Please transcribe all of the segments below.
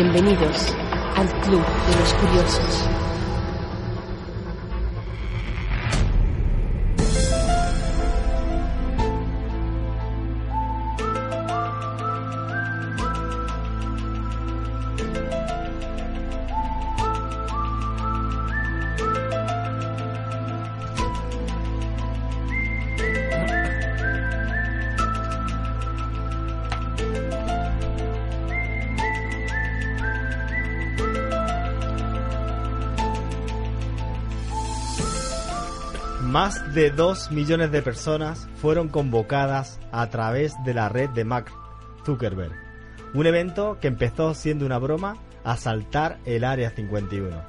Bienvenidos al Club de los Curiosos. De 2 millones de personas fueron convocadas a través de la red de Mark Zuckerberg. Un evento que empezó siendo una broma a saltar el Área 51.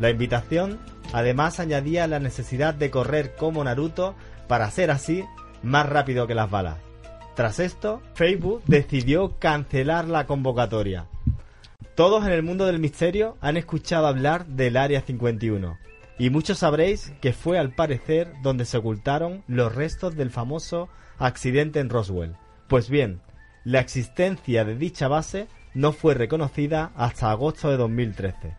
La invitación además añadía la necesidad de correr como Naruto para ser así más rápido que las balas. Tras esto, Facebook decidió cancelar la convocatoria. Todos en el mundo del misterio han escuchado hablar del Área 51 y muchos sabréis que fue al parecer donde se ocultaron los restos del famoso accidente en Roswell. Pues bien, la existencia de dicha base no fue reconocida hasta agosto de 2013.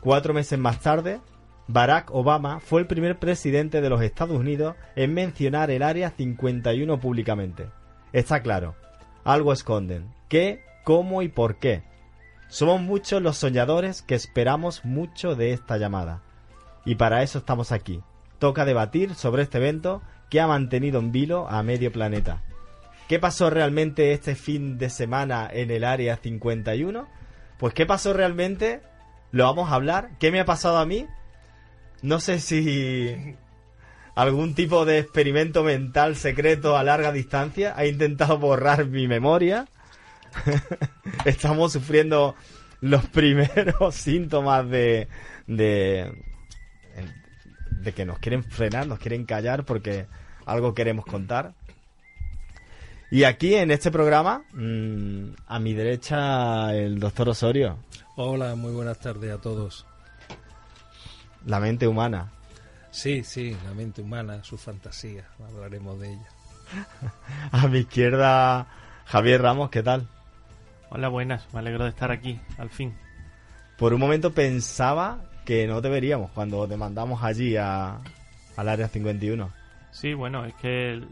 Cuatro meses más tarde, Barack Obama fue el primer presidente de los Estados Unidos en mencionar el Área 51 públicamente. Está claro, algo esconden. ¿Qué, cómo y por qué? Somos muchos los soñadores que esperamos mucho de esta llamada. Y para eso estamos aquí. Toca debatir sobre este evento que ha mantenido en vilo a medio planeta. ¿Qué pasó realmente este fin de semana en el Área 51? Pues ¿qué pasó realmente? Lo vamos a hablar. ¿Qué me ha pasado a mí? No sé si algún tipo de experimento mental secreto a larga distancia ha intentado borrar mi memoria. Estamos sufriendo los primeros síntomas de, de, de que nos quieren frenar, nos quieren callar porque algo queremos contar. Y aquí en este programa, mmm, a mi derecha, el doctor Osorio. Hola, muy buenas tardes a todos. La mente humana. Sí, sí, la mente humana, su fantasía, hablaremos de ella. a mi izquierda, Javier Ramos, ¿qué tal? Hola, buenas, me alegro de estar aquí, al fin. Por un momento pensaba que no te veríamos cuando te mandamos allí a, al área 51. Sí, bueno, es que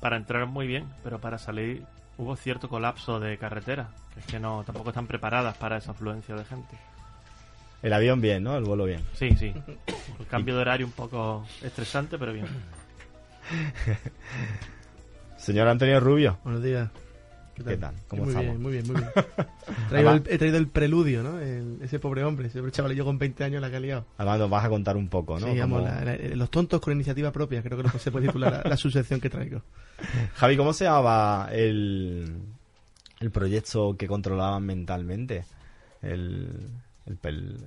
para entrar muy bien, pero para salir hubo cierto colapso de carretera, que es que no tampoco están preparadas para esa afluencia de gente. El avión bien, ¿no? El vuelo bien. Sí, sí. El cambio de horario un poco estresante, pero bien. Señor Antonio Rubio. Buenos días. ¿Qué tal? ¿Cómo muy estamos? Bien, muy bien, muy bien. El, he traído el preludio, ¿no? El, ese pobre hombre, ese pobre chaval yo con 20 años la que ha liado. Además nos vas a contar un poco, ¿no? Sí, la, la, los tontos con iniciativa propia, creo que se puede titular la, la subsección que traigo. Javi, ¿cómo se llamaba el, el proyecto que controlaban mentalmente? El, el, el,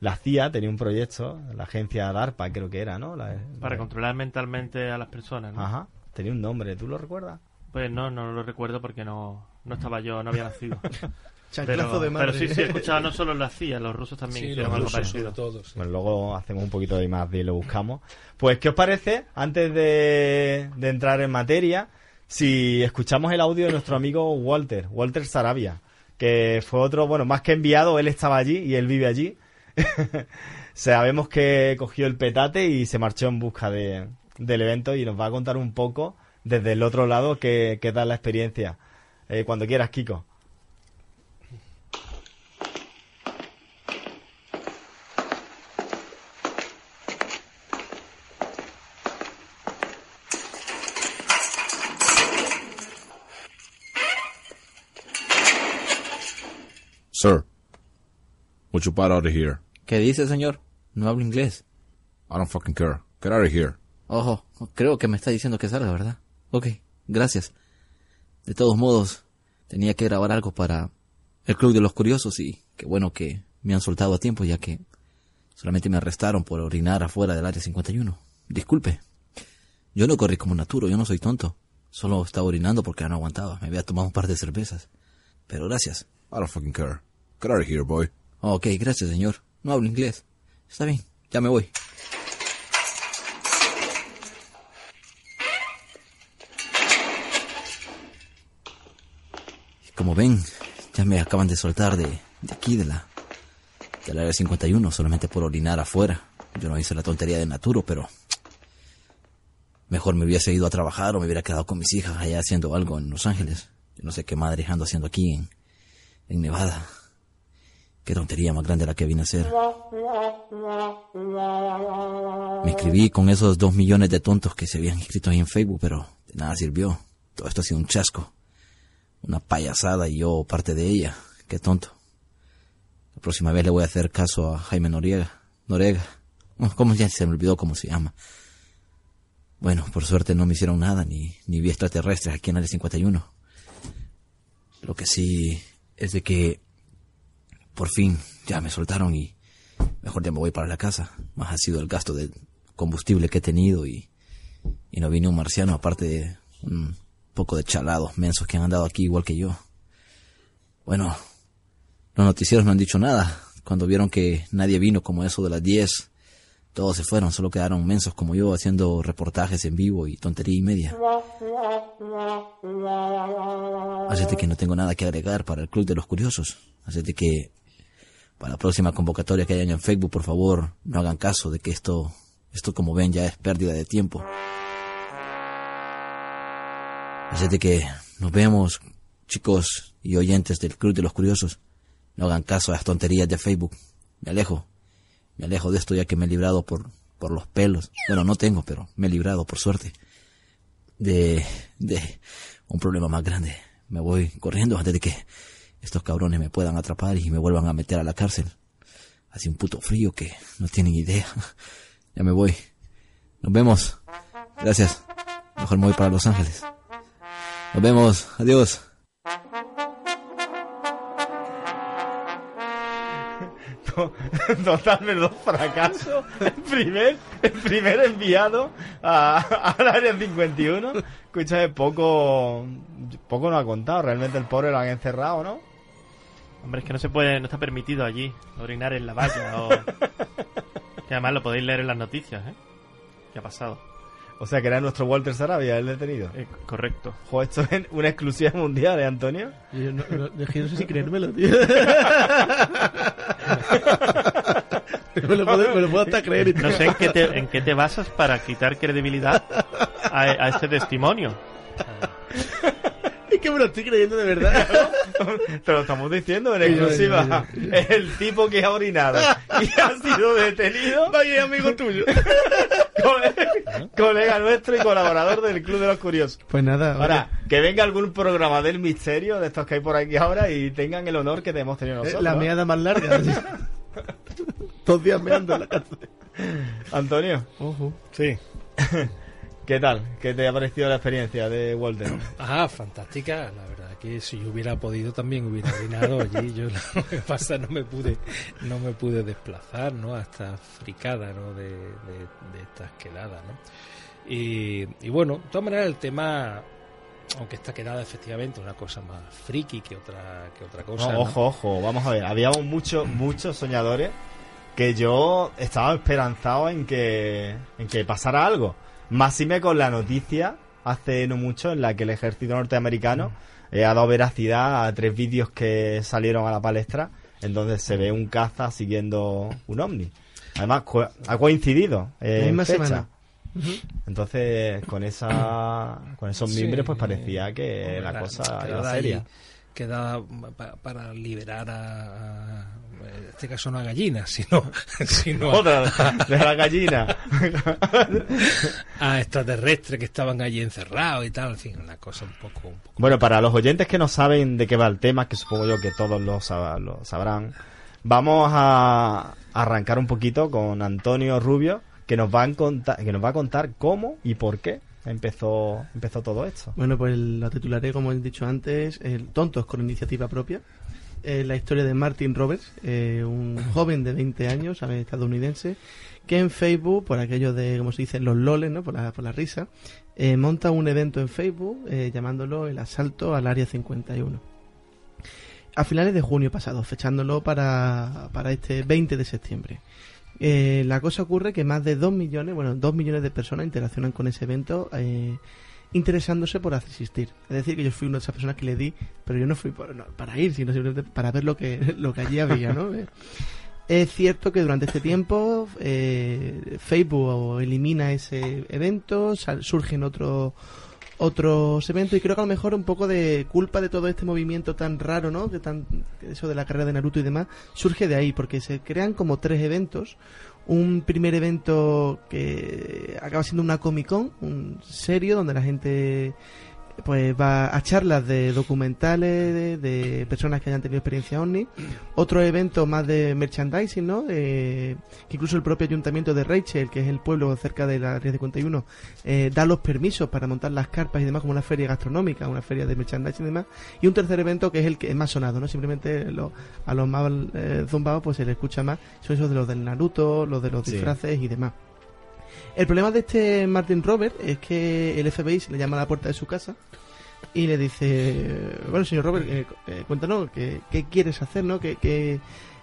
la CIA tenía un proyecto, la agencia DARPA creo que era, ¿no? La, Para controlar mentalmente a las personas, ¿no? Ajá, tenía un nombre, ¿tú lo recuerdas? Pues no, no lo recuerdo porque no, no estaba yo, no había nacido. pero, de madre. pero sí, sí, he escuchado no solo la CIA, los rusos también sí, hicieron los algo parecido. sobre todo, sí. Bueno, luego hacemos un poquito de más y lo buscamos. Pues, ¿qué os parece, antes de, de entrar en materia, si escuchamos el audio de nuestro amigo Walter, Walter Sarabia, que fue otro, bueno, más que enviado, él estaba allí y él vive allí. Sabemos que cogió el petate y se marchó en busca de, del evento y nos va a contar un poco desde el otro lado qué, qué tal la experiencia. Eh, cuando quieras, Kiko. Sir, would you butt out of here? ¿Qué dice, señor? No hablo inglés. I don't fucking care. Get out of here. Ojo, creo que me está diciendo que salga, ¿verdad? Ok, gracias. De todos modos, tenía que grabar algo para el Club de los Curiosos y qué bueno que me han soltado a tiempo ya que solamente me arrestaron por orinar afuera del área 51. Disculpe. Yo no corrí como Naturo, yo no soy tonto. Solo estaba orinando porque no aguantaba. Me había tomado un par de cervezas. Pero gracias. I don't fucking care. Get out of here, boy. Ok, gracias, señor. No hablo inglés. Está bien, ya me voy. Como ven, ya me acaban de soltar de de aquí, de la, del área 51, solamente por orinar afuera. Yo no hice la tontería de Naturo, pero mejor me hubiese ido a trabajar o me hubiera quedado con mis hijas allá haciendo algo en Los Ángeles. Yo no sé qué madre ando haciendo aquí en, en Nevada. Qué tontería más grande la que vine a hacer. Me inscribí con esos dos millones de tontos que se habían inscrito ahí en Facebook, pero de nada sirvió. Todo esto ha sido un chasco. Una payasada y yo parte de ella. Qué tonto. La próxima vez le voy a hacer caso a Jaime Noriega. Norega. Oh, ¿Cómo ya se me olvidó cómo se llama? Bueno, por suerte no me hicieron nada, ni, ni vi extraterrestres aquí en el 51. Lo que sí es de que por fin ya me soltaron y mejor ya me voy para la casa. Más ha sido el gasto de combustible que he tenido y, y no vine un marciano aparte de un poco de chalados mensos que han andado aquí igual que yo. Bueno, los noticieros no han dicho nada. Cuando vieron que nadie vino como eso de las 10, todos se fueron, solo quedaron mensos como yo haciendo reportajes en vivo y tontería y media. Así de que no tengo nada que agregar para el Club de los Curiosos. Así de que para la próxima convocatoria que hayan en Facebook, por favor, no hagan caso de que esto, esto como ven ya es pérdida de tiempo. Así de que nos vemos, chicos y oyentes del Club de los Curiosos. No hagan caso a las tonterías de Facebook. Me alejo. Me alejo de esto ya que me he librado por, por los pelos. Bueno, no tengo, pero me he librado por suerte. De, de un problema más grande. Me voy corriendo antes de que estos cabrones me puedan atrapar y me vuelvan a meter a la cárcel. Hace un puto frío que no tienen idea. Ya me voy. Nos vemos. Gracias. Mejor me voy para Los Ángeles. Nos vemos. Adiós. Total, menudo fracaso. El primer, el primer enviado a- al área 51. Escúchame, poco, poco nos ha contado. Realmente el pobre lo han encerrado, ¿no? Hombre, es que no se puede, no está permitido allí orinar en la valla o... que además lo podéis leer en las noticias, ¿eh? ¿Qué ha pasado? O sea, que era nuestro Walter Sarabia el detenido. Eh, correcto. Joder, esto es una exclusiva mundial, ¿eh, Antonio? Yo no, sé si creérmelo, tío. me, lo puedo, me lo puedo hasta creer. y No sé en qué te, en qué te basas para quitar credibilidad a, a este testimonio. Es que me lo estoy creyendo de verdad. Te lo estamos diciendo en exclusiva. El tipo que ha orinado y ha sido detenido. Vaya amigo tuyo. Cole- colega nuestro y colaborador del Club de los Curiosos. Pues nada, Ahora, que venga algún programa del misterio de estos que hay por aquí ahora y tengan el honor que te hemos tenido eh, nosotros. la meada más larga. Dos días meando en la cárcel. Antonio, Ojo. Sí. ¿qué tal? ¿Qué te ha parecido la experiencia de Walter? Ajá, fantástica. La verdad que si yo hubiera podido también hubiera orinado allí. Yo lo que pasa no me pude, no me pude desplazar, ¿no? Hasta fricada, ¿no? De, de, de estas quedadas, ¿no? Y, y bueno, de todas maneras el tema, aunque esta quedada efectivamente una cosa más friki que otra que otra cosa. No, ¿no? ojo, ojo, vamos a ver. Habíamos muchos, muchos soñadores que yo estaba esperanzado en que, en que pasara algo. Máxime con la noticia hace no mucho en la que el ejército norteamericano eh, ha dado veracidad a tres vídeos que salieron a la palestra en donde se ve un caza siguiendo un ovni. Además, co- ha coincidido eh, La en misma fecha. semana. Entonces, con esa con esos Sí, mimbres, pues parecía que hombre, la cosa era ahí, seria. quedada pa- para liberar a, a- en este caso no a gallinas, sino, sino a, Otra de la gallina. a extraterrestres que estaban allí encerrados y tal, en fin, una cosa un poco, un poco Bueno, para los oyentes que no saben de qué va el tema, que supongo yo que todos lo, sab- lo sabrán, vamos a arrancar un poquito con Antonio Rubio, que nos va a contar, que nos va a contar cómo y por qué empezó, empezó todo esto. Bueno, pues la titularé, como he dicho antes, el Tontos con iniciativa propia. Eh, la historia de Martin Roberts, eh, un joven de 20 años, ¿sabe? estadounidense, que en Facebook, por aquello de, como se dice, los loles, ¿no? por, la, por la risa, eh, monta un evento en Facebook eh, llamándolo el asalto al Área 51. A finales de junio pasado, fechándolo para, para este 20 de septiembre. Eh, la cosa ocurre que más de 2 millones, bueno, 2 millones de personas interaccionan con ese evento eh, interesándose por asistir. Es decir, que yo fui una de esas personas que le di, pero yo no fui por- no, para ir, sino simplemente para ver lo que, lo que allí había, ¿no? Eh, Es cierto que durante este tiempo eh, Facebook elimina ese evento, sal- surgen otros otros eventos y creo que a lo mejor un poco de culpa de todo este movimiento tan raro, ¿no? Que tan eso de la carrera de Naruto y demás surge de ahí porque se crean como tres eventos. Un primer evento que acaba siendo una Comic Con, un serio donde la gente pues va a charlas de documentales de, de personas que hayan tenido experiencia OVNI otro evento más de merchandising no Eh, que incluso el propio ayuntamiento de Rachel que es el pueblo cerca de la Ría 51 eh, da los permisos para montar las carpas y demás como una feria gastronómica una feria de merchandising y demás. Y un tercer evento que es el que es más sonado no simplemente lo- a los más eh, zumbados pues se le escucha más. Son esos de los del Naruto los de los Sí. disfraces y demás el problema de este Martin Robert es que el FBI se le llama a la puerta de su casa y le dice, bueno, señor Robert, eh, eh, cuéntanos, ¿qué, quieres hacer, no? ¿Qué, qué-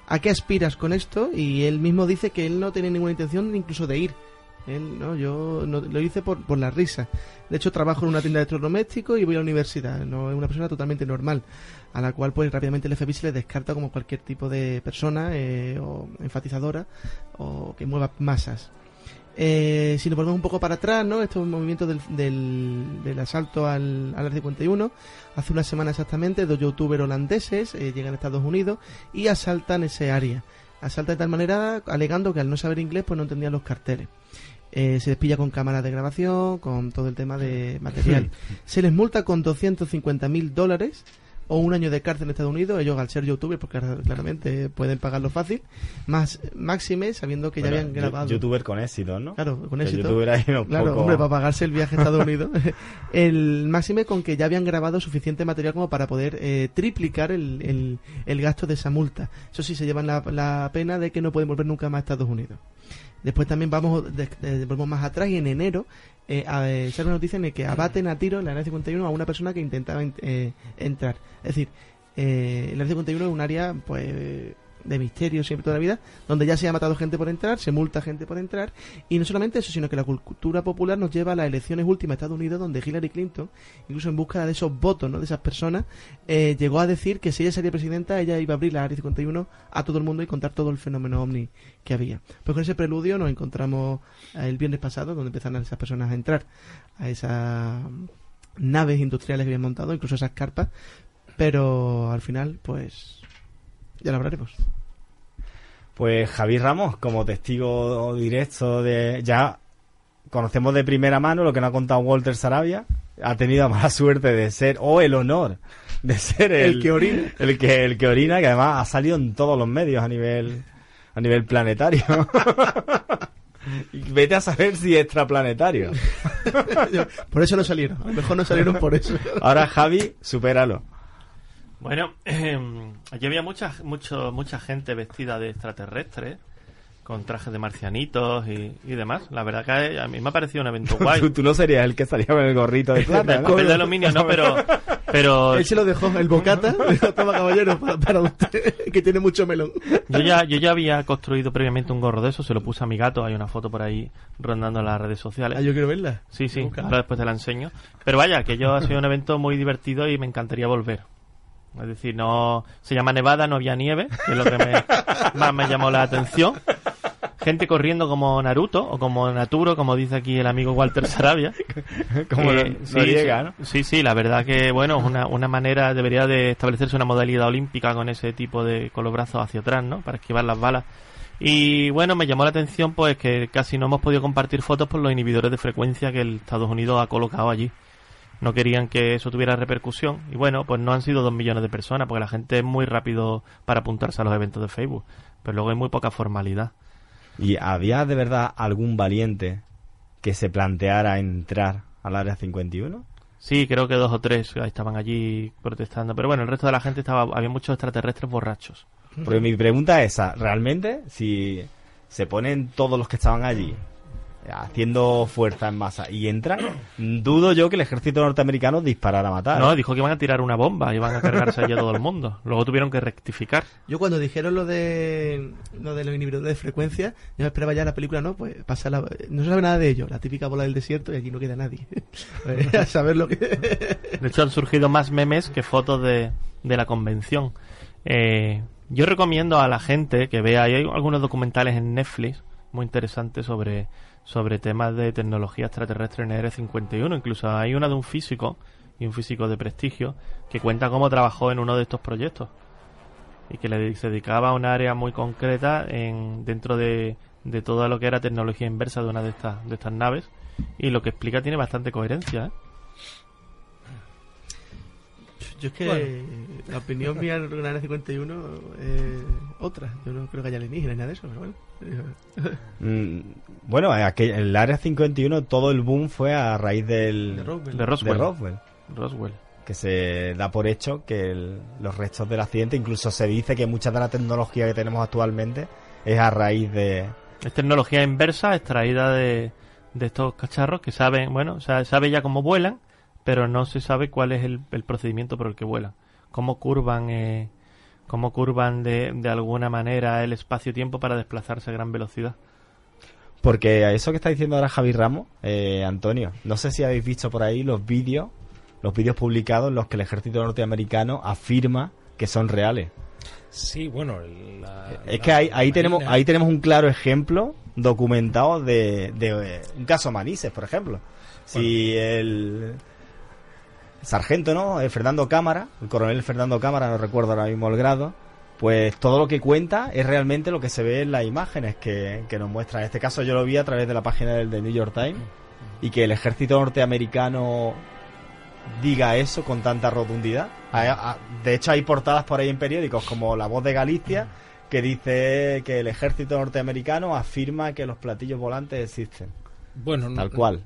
a qué aspiras con esto? Y él mismo dice que él no tiene ninguna intención incluso de ir. Él, no, yo no, lo hice por, por la risa. De hecho, trabajo en una tienda de electrodomésticos y voy a la universidad. No es una persona totalmente normal, a la cual pues rápidamente el FBI se le descarta como cualquier tipo de persona eh, o enfatizadora o que mueva masas. Eh, si nos volvemos un poco para atrás, ¿no? Estos movimientos del, del, del asalto al, al Área 51, hace una semana exactamente, dos youtubers holandeses eh, llegan a Estados Unidos y asaltan ese área. Asaltan de tal manera, alegando que al no saber inglés, pues no entendían los carteles. Eh, se les pilla con cámaras de grabación, con todo el tema de material. se les multa con 250 mil dólares o un año de cárcel en Estados Unidos, ellos al ser youtubers, porque claramente pueden pagarlo fácil, más máxime sabiendo que ya habían grabado. Youtuber con éxito, ¿no? Claro, con éxito. youtuber ahí un Claro, poco- hombre, para pagarse el viaje a Estados Unidos. el máxime con que ya habían grabado suficiente material como para poder eh, triplicar el, el- el gasto de esa multa. Eso sí, se llevan la, la pena de que no pueden volver nunca más a Estados Unidos. Después también vamos de- volvemos más atrás y en enero eh, a- eh, una noticia en la que abaten a tiro en la área 51 a una persona que intentaba en- eh, entrar. Es decir, eh, el área 51 es un área pues de misterio siempre toda la vida, donde ya se ha matado gente por entrar, se multa gente por entrar, y no solamente eso, sino que la cultura popular nos lleva a las elecciones últimas de Estados Unidos, donde Hillary Clinton, incluso en busca de esos votos, ¿no? de esas personas, eh, llegó a decir que si ella sería presidenta, ella iba a abrir la Área 51 a todo el mundo y contar todo el fenómeno ovni que había. Pues con ese preludio nos encontramos eh, el viernes pasado, donde empezaron esas personas a entrar a esas naves industriales que habían montado, incluso esas carpas, pero al final, pues, ya lo hablaremos. Pues Javier Ramos, como testigo directo de... Ya conocemos de primera mano lo que nos ha contado Walter Sarabia. Ha tenido la mala suerte de ser, o el honor de ser el, El que orina. El que, el que orina, que además ha salido en todos los medios a nivel, a nivel planetario. Vete a saber si extraplanetario. Por eso no salieron, a lo mejor no salieron por eso. Ahora Javi, supéralo. Bueno, allí había mucha, mucho, mucha gente vestida de extraterrestres, con trajes de marcianitos y, y demás. La verdad que a mí me ha parecido un evento guay. Tú, tú no serías el que salía con el gorrito de plata, ¿no? papel de aluminio, no, pero, pero Él se lo dejó, el bocata, toma caballero, para, para usted, que tiene mucho melón. yo ya, yo ya había construido previamente un gorro de eso, se lo puse a mi gato, hay una foto por ahí rondando en las redes sociales. Ah, yo quiero verla. Sí, sí, ahora después te la enseño. Pero vaya, que yo ha sido un evento muy divertido y me encantaría volver. Es decir, no se llama Nevada, no había nieve, que es lo que me- más me llamó la atención. Gente corriendo como Naruto o como Naturo, como dice aquí el amigo Walter Sarabia. Como no, llega, ¿no? Sí, sí, la verdad que, bueno, es una, una manera, debería de establecerse una modalidad olímpica con ese tipo de, con los brazos hacia atrás, ¿no? Para esquivar las balas. Y bueno, me llamó la atención pues que casi no hemos podido compartir fotos por los inhibidores de frecuencia que el Estados Unidos ha colocado allí. No querían que eso tuviera repercusión. Y bueno, pues no han sido dos millones de personas, porque la gente es muy rápido para apuntarse a los eventos de Facebook. Pero luego hay muy poca formalidad. ¿Y había de verdad algún valiente que se planteara entrar al área 51? Sí, creo que dos o tres estaban allí protestando. Pero bueno, el resto de la gente estaba, había muchos extraterrestres borrachos. Porque mi pregunta es esa, ¿realmente si se ponen todos los que estaban allí haciendo fuerza en masa y entran, dudo yo que el ejército norteamericano disparara a matar. No, dijo que iban a tirar una bomba, iban a cargarse allí a todo el mundo. Luego tuvieron que rectificar. Yo cuando dijeron lo de lo de los inhibidores de frecuencia, yo me esperaba ya la película, ¿no? Pues pasa la- no se sabe nada de ello, la típica bola del desierto y allí no queda nadie. a saber lo que... De hecho, han surgido más memes que fotos de, de la convención. Eh, yo recomiendo a la gente que vea, hay algunos documentales en Netflix muy interesantes sobre, sobre temas de tecnología extraterrestre en Área 51. Incluso hay una de un físico, y un físico de prestigio, que cuenta cómo trabajó en uno de estos proyectos. Y que le, se dedicaba a un área muy concreta en, dentro de, de todo lo que era tecnología inversa de una de estas, de estas naves. Y lo que explica tiene bastante coherencia. ¿eh? Yo es que la opinión mía en Área 51 es otra. Yo no creo que haya alienígenas ni nada de eso, pero bueno. Mm, bueno, en aquel- en el área 51 todo el boom fue a raíz del De Roswell. De de Roswell. Roswell, Roswell. que se da por hecho que el- los restos del accidente, incluso se dice que mucha de la tecnología que tenemos actualmente es a raíz de, Es tecnología inversa extraída de, de estos cacharros que saben, bueno, o sea, sabe ya cómo vuelan, pero no se sabe cuál es el, el procedimiento por el que vuelan. Cómo curvan, eh, cómo curvan de, de alguna manera el espacio-tiempo para desplazarse a gran velocidad. Porque a eso que está diciendo ahora Javi Ramos, eh, Antonio, no sé si habéis visto por ahí los vídeos, los vídeos publicados en los que el ejército norteamericano afirma que son reales. Sí, bueno, la- es la que ahí, ahí tenemos ahí tenemos un claro ejemplo documentado de, de, eh, un caso Manises, por ejemplo. Si el sargento, ¿no? El Fernando Cámara, el coronel Fernando Cámara, no recuerdo ahora mismo el grado, pues todo lo que cuenta es realmente lo que se ve en las imágenes que, que nos muestra. En este caso yo lo vi a través de la página del The New York Times y que el ejército norteamericano diga eso con tanta rotundidad. De hecho hay portadas por ahí en periódicos como La Voz de Galicia que dice que el ejército norteamericano afirma que los platillos volantes existen. Bueno, Tal no- cual.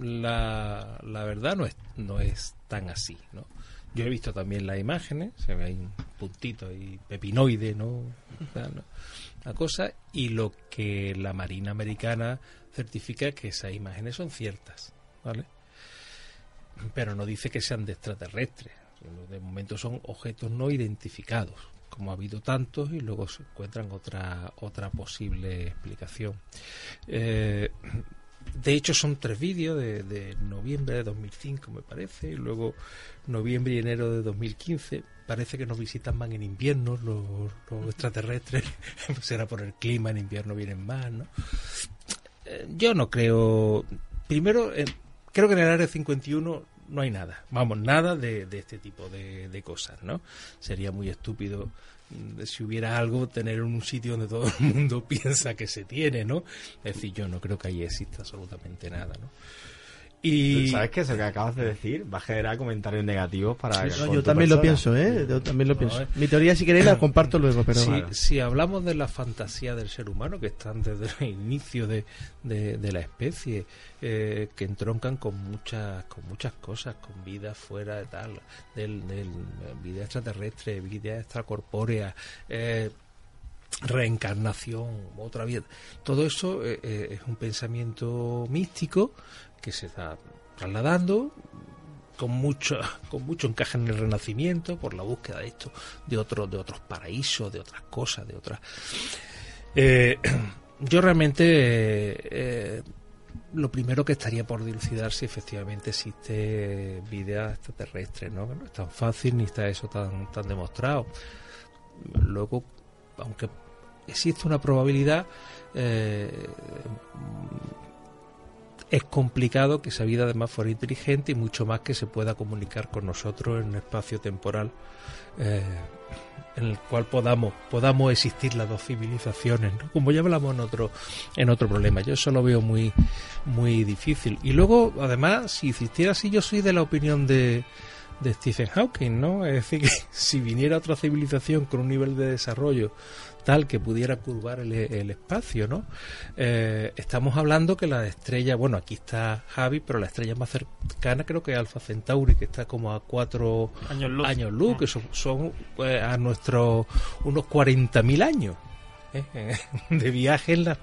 La, la verdad no es, no es tan así, ¿no? Yo he visto también las imágenes, se ve ahí un puntito ahí pepinoide, ¿no? La, cosa, y lo que la Marina Americana certifica es que esas imágenes son ciertas, ¿vale? Pero no dice que sean de extraterrestres. De momento son objetos no identificados, como ha habido tantos y luego se encuentran otra, otra posible explicación. Eh, de hecho, son tres vídeos de, de noviembre de 2005, me parece, y luego noviembre y enero de 2015. Parece que nos visitan más en invierno los, los extraterrestres. Será por el clima, en invierno vienen más, ¿no? Eh, yo no creo. Primero, eh, creo que en el área 51 no hay nada. Vamos, nada de, este tipo de, de cosas, ¿no? Sería muy estúpido mm, si hubiera algo tener en un sitio donde todo el mundo piensa que se tiene, ¿no? Es decir, yo no creo que ahí exista absolutamente nada, ¿no? Y ¿Sabes que Eso que acabas de decir va a generar comentarios negativos para... No, con yo también lo pienso, ¿eh? Yo también lo No, pienso. eh. Mi teoría, si queréis, la comparto luego, pero... si, si hablamos de la fantasía del ser humano, que están desde el inicio de, de- de la especie, eh, que entroncan con muchas con muchas cosas, con vida fuera de tal, del, del vida extraterrestre, vida extracorpórea, eh, reencarnación, otra vida. Todo eso eh, eh, es un pensamiento místico que se está trasladando con mucho con mucho encaje en el renacimiento por la búsqueda de esto de otros de otros paraísos de otras cosas de otras. Eh, yo realmente eh, lo primero que estaría por dilucidar si efectivamente existe vida extraterrestre no que no es tan fácil ni está eso tan tan demostrado. Luego aunque existe una probabilidad eh, es complicado que esa vida además fuera inteligente y mucho más que se pueda comunicar con nosotros en un espacio temporal eh, en el cual podamos podamos existir las dos civilizaciones ¿no? como ya hablamos en otro en otro problema yo eso lo veo muy muy difícil y luego además si existiera así yo soy de la opinión de de Stephen Hawking, ¿no? Es decir, que si viniera otra civilización con un nivel de desarrollo tal que pudiera curvar el, el espacio, ¿no? Eh, estamos hablando que la estrella, bueno, aquí está Javi, pero la estrella más cercana creo que es Alpha Centauri, que está como a cuatro Años luz. años luz, que son, son, eh, a nuestros unos 40.000 años. ¿Eh? de viaje en, la,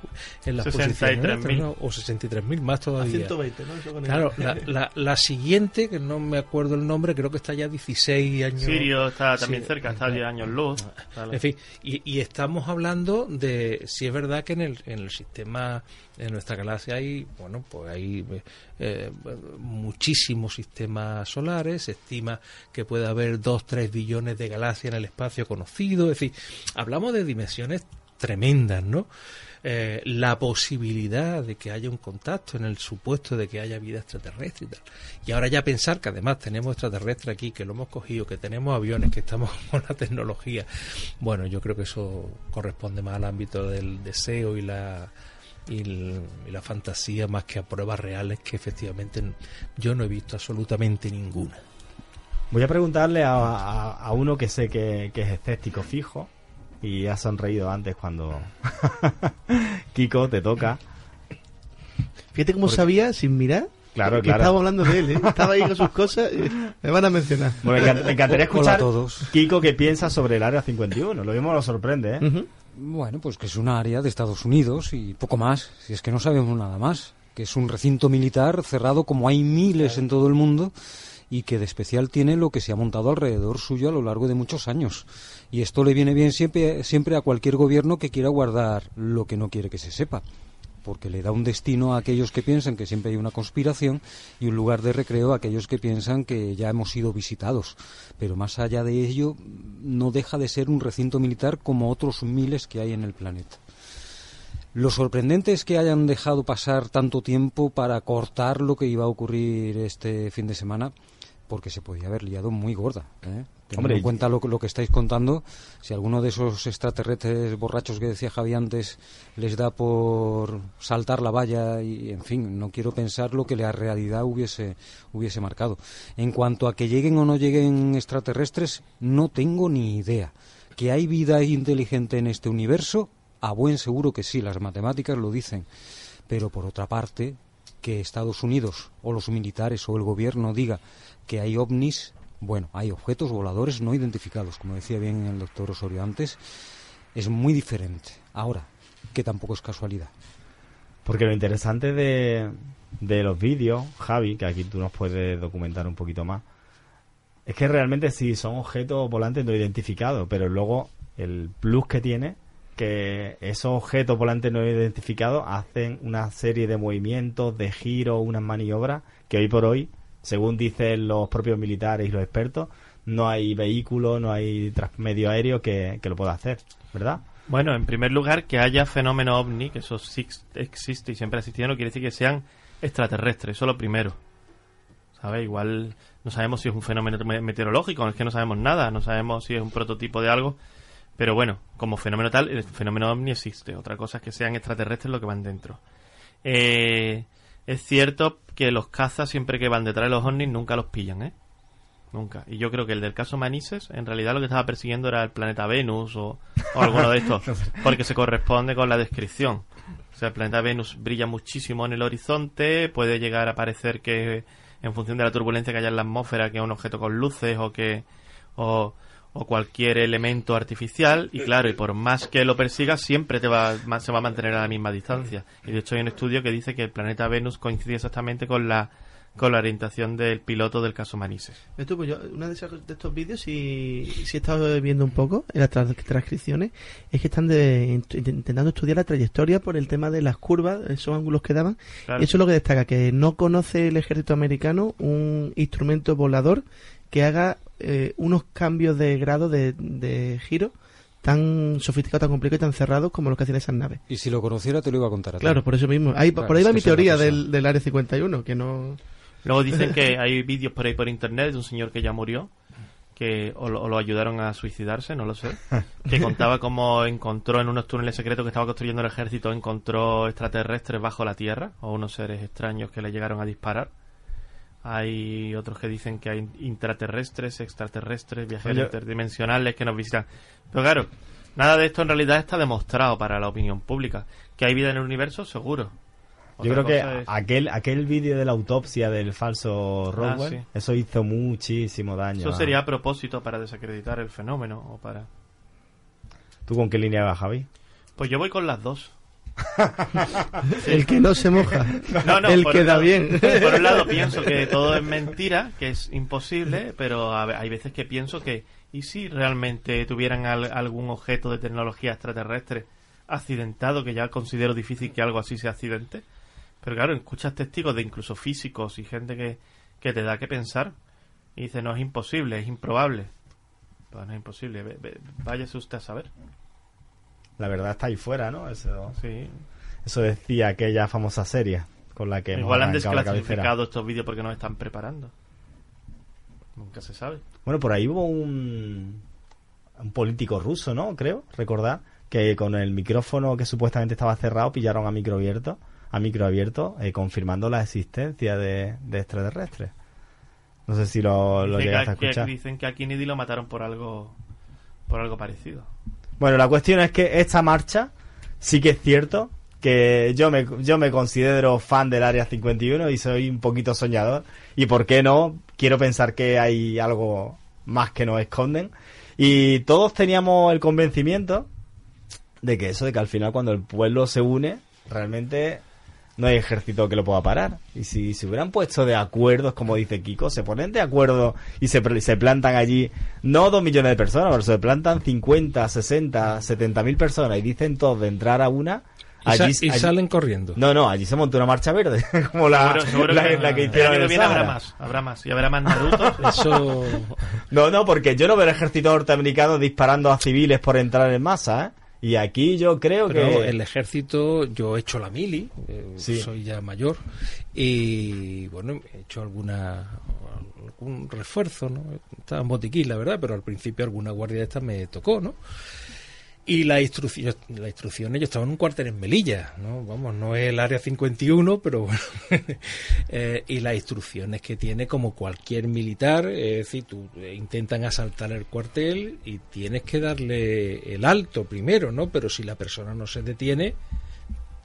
en las 63.000. posiciones ¿no? o 63.000 más A todavía 120, ¿no? Eso Claro, la, la, la siguiente, que no me acuerdo el nombre, creo que está ya 16 años. Sirio está también Sí, cerca, está a 10 años luz. Vale. En fin, y, y estamos hablando de si es verdad que en el, en el sistema, en nuestra galaxia hay, bueno, pues hay eh, muchísimos sistemas solares, se estima que puede haber 2, 3 billones de galaxias en el espacio conocido, es decir, hablamos de dimensiones tremendas, ¿no? Eh, la posibilidad de que haya un contacto en el supuesto de que haya vida extraterrestre y tal. Y ahora ya pensar que además tenemos extraterrestre aquí, que lo hemos cogido, que tenemos aviones, que estamos con la tecnología. Bueno, yo creo que eso corresponde más al ámbito del deseo y la y, la fantasía más que a pruebas reales que efectivamente yo no he visto absolutamente ninguna. Voy a preguntarle a, a- a uno que sé que, que es escéptico fijo y ha sonreído antes cuando Kiko te toca. Fíjate cómo sabía, sin mirar, Claro, claro. estábamos hablando de él, ¿eh? Estaba ahí con sus cosas, y me van a mencionar. Bueno, me, encant- me encantaría Hola a escuchar todos. Kiko qué piensa sobre el área 51. Lo mismo lo sorprende, ¿eh? Bueno, pues que es un área de Estados Unidos y poco más, si es que no sabemos nada más. Que es un recinto militar cerrado como hay miles en todo el mundo y que de especial tiene lo que se ha montado alrededor suyo a lo largo de muchos años. Y esto le viene bien siempre, siempre a cualquier gobierno que quiera guardar lo que no quiere que se sepa. Porque le da un destino a aquellos que piensan que siempre hay una conspiración y un lugar de recreo a aquellos que piensan que ya hemos sido visitados. Pero más allá de ello, no deja de ser un recinto militar como otros miles que hay en el planeta. Lo sorprendente es que hayan dejado pasar tanto tiempo para cortar lo que iba a ocurrir este fin de semana, porque se podía haber liado muy gorda. ¿eh? Teniendo en cuenta lo, que- lo que estáis contando, si alguno de esos extraterrestres borrachos que decía Javi antes les da por saltar la valla y, en fin, no quiero pensar lo que la realidad hubiese, hubiese marcado. En cuanto a que lleguen o no lleguen extraterrestres, no tengo ni idea. ¿Que hay vida inteligente en este universo? A buen seguro que sí, las matemáticas lo dicen. Pero por otra parte, que Estados Unidos o los militares o el gobierno diga que hay ovnis, bueno, hay objetos voladores no identificados, como decía bien el doctor Osorio antes, es muy diferente. Ahora, que tampoco es casualidad. Porque lo interesante de, de los vídeos, Javi, que aquí tú nos puedes documentar un poquito más, es que realmente sí son objetos volantes no identificados, pero luego el plus que tiene que esos objetos volantes no identificados hacen una serie de movimientos, de giros, unas maniobras que hoy por hoy, según dicen los propios militares y los expertos, no hay vehículo, no hay medio aéreo que, que lo pueda hacer, ¿verdad? Bueno, en primer lugar, que haya fenómeno ovni, que eso sí ex- existe y siempre ha existido, no quiere decir que sean extraterrestres, eso lo primero. ¿Sabes? Igual no sabemos si es un fenómeno me- meteorológico, es que no sabemos nada, no sabemos si es un prototipo de algo, pero bueno, como fenómeno tal, el fenómeno ovni existe. Otra cosa es que sean extraterrestres lo que van dentro. Eh, es cierto que los cazas, siempre que van detrás de los ovnis, nunca los pillan, ¿eh? Nunca. Y yo creo que el del caso Manises, en realidad lo que estaba persiguiendo era el planeta Venus o, o alguno de estos, porque se corresponde con la descripción. O sea, el planeta Venus brilla muchísimo en el horizonte, puede llegar a parecer que, en función de la turbulencia que haya en la atmósfera, que es un objeto con luces o que. o, o cualquier elemento artificial, y claro, y por más que lo persigas, siempre te va, se va a mantener a la misma distancia. Y de hecho hay un estudio que dice que el planeta Venus coincide exactamente con la con la orientación del piloto del caso Manises. Ves tú, pues yo, una de, estos vídeos, si, si he estado viendo un poco en las transcripciones, es que están de, int- intentando estudiar la trayectoria por el tema de las curvas, esos ángulos que daban. Claro. Eso es lo que destaca, que no conoce el ejército americano un instrumento volador que haga eh, unos cambios de grado de, de giro tan sofisticados, tan complicados y tan cerrados como los que hacen esas naves. Y si lo conociera te lo iba a contar a ti. Claro, por eso mismo. Ahí, Claro, por ahí va mi teoría del, del Área 51, que no... Luego dicen que hay vídeos por ahí por internet de un señor que ya murió, que o lo, o lo ayudaron a suicidarse, no lo sé, que contaba cómo encontró en unos túneles secretos que estaba construyendo el ejército, encontró extraterrestres bajo la tierra, o unos seres extraños que le llegaron a disparar. Hay otros que dicen que hay intraterrestres, extraterrestres, viajeros interdimensionales que nos visitan. Pero claro, nada de esto en realidad está demostrado para la opinión pública. Que hay vida en el universo, seguro. Yo creo que es- aquel aquel vídeo de la autopsia del falso Roswell, sí. eso hizo muchísimo daño. Eso sería a propósito para desacreditar el fenómeno o para... ¿Tú con qué línea vas, Javi? Pues yo voy con las dos. El que no se moja. No, no, el que da lado- bien. Por un lado pienso que todo es mentira, que es imposible, pero hay veces que pienso que, ¿y si realmente tuvieran al- algún objeto de tecnología extraterrestre accidentado, que ya considero difícil que algo así sea accidente? Pero claro, escuchas testigos de incluso físicos y gente que, que te da que pensar y dice, no es imposible, es improbable. Pues no es imposible, váyase usted a saber. La verdad está ahí fuera, ¿no? Eso, Sí. eso decía aquella famosa serie con la que hemos Igual han desclasificado estos vídeos porque nos están preparando. Nunca se sabe. Bueno, por ahí hubo un, un político ruso, ¿no? Creo, recordar, que con el micrófono que supuestamente estaba cerrado pillaron a micro abierto, a micro abierto, eh, confirmando la existencia de, de extraterrestres. No sé si lo, lo llegaste a que, que escuchar. dicen que a Kennedy lo mataron por algo por algo parecido. Bueno, la cuestión es que esta marcha sí que es cierto que yo me, yo me considero fan del Área 51 y soy un poquito soñador. Y por qué no, quiero pensar que hay algo más que nos esconden. Y todos teníamos el convencimiento de que eso, de que al final cuando el pueblo se une, realmente no hay ejército que lo pueda parar. Y si se hubieran puesto de acuerdo, como dice Kiko, se ponen de acuerdo y se, se plantan allí, no dos millones de personas, pero se plantan 50, 60, 70 mil personas y dicen todos de entrar a una. Y, sa- Allí, y allí- salen corriendo. no, no, allí se montó una marcha verde, como la, Seguro- seguro la, que, la que el hicieron año en que el viene habrá más, habrá más. Y habrá más Naruto. Eso No, no, porque yo no veo el ejército norteamericano disparando a civiles por entrar en masa, ¿eh? Y aquí yo creo Pero que... el ejército, yo he hecho la mili, eh, Sí. soy ya mayor, y bueno, he hecho alguna algún refuerzo, ¿no? Estaba en botiquín, la verdad, pero al principio alguna guardia de estas me tocó, ¿no? Y la instrucción, la instrucción, yo estaba en un cuartel en Melilla, ¿no? Vamos, no es el área 51, pero bueno. Eh, y las instrucciones que tiene como cualquier militar, es decir, tú eh, intentan asaltar el cuartel y tienes que darle el alto primero, ¿no? Pero si la persona no se detiene,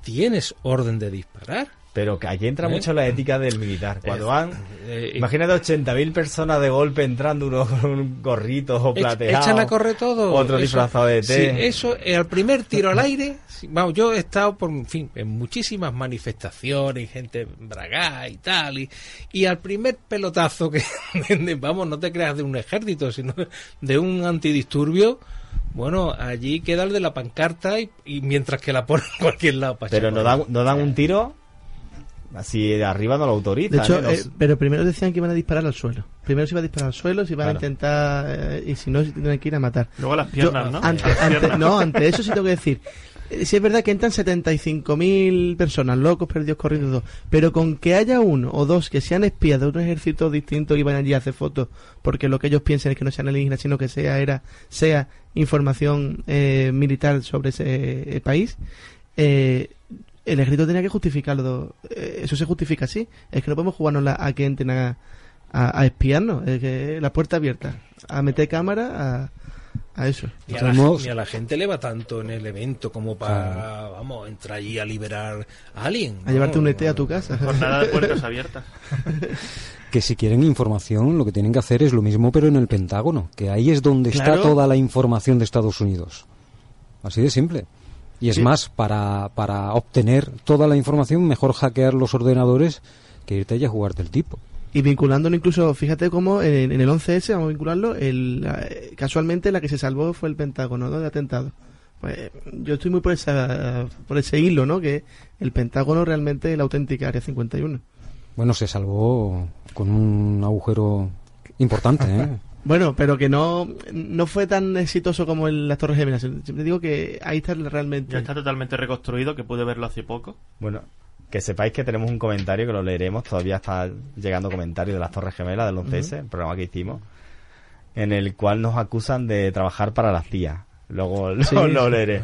tienes orden de disparar. Pero que aquí entra ¿Eh? mucho la ética del militar. Cuando Eh, van... eh, Imagínate 80.000 personas de golpe entrando, uno con un gorrito o plateado. Echan a correr todo. Otro Eso- disfrazado de Sí, té. eso, eh, al primer tiro al aire, vamos, yo he estado por, en fin, en muchísimas manifestaciones, y gente bragada y tal, y, y al primer pelotazo que, vamos, no te creas de un ejército, sino de un antidisturbio, bueno, allí queda el de la pancarta y, y mientras que la ponen en cualquier lado. para Pero no dan, no dan un tiro... Así de arriba no lo autorizan. De hecho, ¿eh? Los- eh, pero primero decían que iban a disparar al suelo. Primero se iba a disparar al suelo, se iban Claro. a intentar, eh, y si no, se tienen que ir a matar. Luego las Yo, piernas, ¿no? ante, Las ante- piernas. no, ante eso sí tengo que decir. eh, Sí es verdad que entran 75.000 personas, locos, perdidos, corriendo, todo. Pero con que haya uno o dos que sean espías de un ejército distinto y van allí a hacer fotos, porque lo que ellos piensan es que no sean alienígenas, sino que sea era sea información eh, militar sobre ese eh, país, eh, el ejército tenía que justificarlo. Eh, eso se justifica así. Es que no podemos jugarnos la- a que entren a, a, a espiarnos. Es que la puerta abierta. A meter cámara, a, a eso. Ni a, la, a gente le va tanto en el evento como para, vamos, entrar allí a liberar a alguien. A llevarte un ET a tu casa. Jornada de puertas abiertas. Que si quieren información, lo que tienen que hacer es lo mismo, pero en el Pentágono, que ahí es donde Claro. está toda la información de Estados Unidos. Así de simple. Y es Sí. más, para, para obtener toda la información, mejor hackear los ordenadores que irte allí a jugarte el tipo. Y vinculándolo incluso, fíjate cómo en, en el 11S, vamos a vincularlo, el, casualmente la que se salvó fue el Pentágono ¿no? de atentado. Pues, yo estoy muy por, esa, por ese hilo, ¿no? Que el Pentágono realmente es la auténtica Área 51. Bueno, se salvó con un agujero importante, ¿eh? Bueno, pero que no, no fue tan exitoso como en las Torres Gemelas. Siempre digo que ahí está realmente. Ya está totalmente reconstruido, que pude verlo hace poco. Bueno, que sepáis que tenemos un comentario que lo leeremos. Todavía está llegando comentarios de las Torres Gemelas del 11S, el programa que hicimos, en el cual nos acusan de trabajar para la CIA. Luego lo, Sí. lo leeré.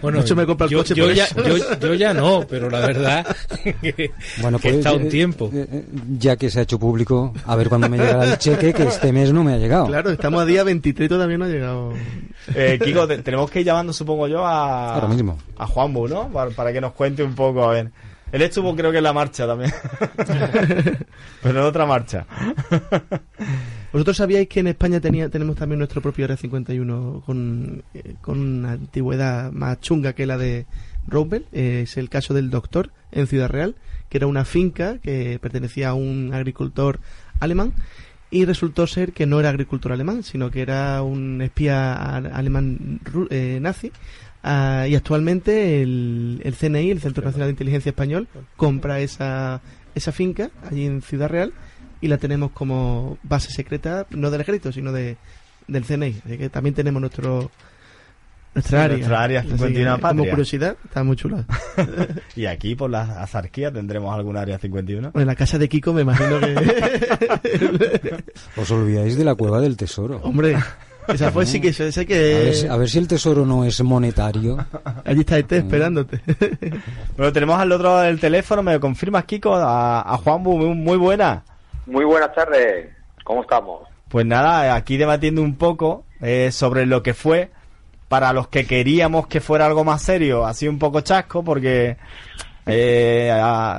Bueno, hecho, me compra el yo, coche yo por ya, eso. yo, yo ya no, pero la verdad que, Bueno, que pues está un eh, tiempo. eh, eh, ya que se ha hecho público, a ver cuándo me llegará el cheque, que este mes no me ha llegado. Claro, estamos a día 23 y todavía no ha llegado. Eh, Kiko, te- tenemos que ir llamando, supongo yo, a, Ahora mismo. a Juanbu, ¿no? Para, para que nos cuente un poco, a ver. Él estuvo, creo que en la marcha también. Pero en otra marcha. ¿Vosotros sabíais que en España tenía, tenemos también nuestro propio Área 51 con, eh, con una antigüedad más chunga que la de Roosevelt? Eh, es el caso del Doctor en Ciudad Real, que era una finca que pertenecía a un agricultor alemán y resultó ser que no era agricultor alemán, sino que era un espía alemán eh, nazi. Ah, y actualmente el, el CNI, el Centro Nacional de Inteligencia Español, compra esa, esa finca allí en Ciudad Real y la tenemos como base secreta, no del ejército, sino de, del CNI. Así que también tenemos nuestro nuestra Sí, área. nuestra área Así 51 que, Como curiosidad, está muy chula. Y aquí por la azarquía tendremos algún área 51. En la casa de Kiko me imagino que... Os olvidáis de la cueva del tesoro. Hombre, esa fue sí que... Esa A que ver, si- a ver si el tesoro no es monetario. Allí está este esperándote. Pero tenemos al otro lado del teléfono, ¿me confirmas, Kiko? A, a Juanbu, muy, muy buena. Muy buenas tardes, ¿cómo estamos? Pues nada, aquí debatiendo un poco eh, sobre lo que fue. Para los que queríamos que fuera algo más serio, ha sido un poco chasco porque eh,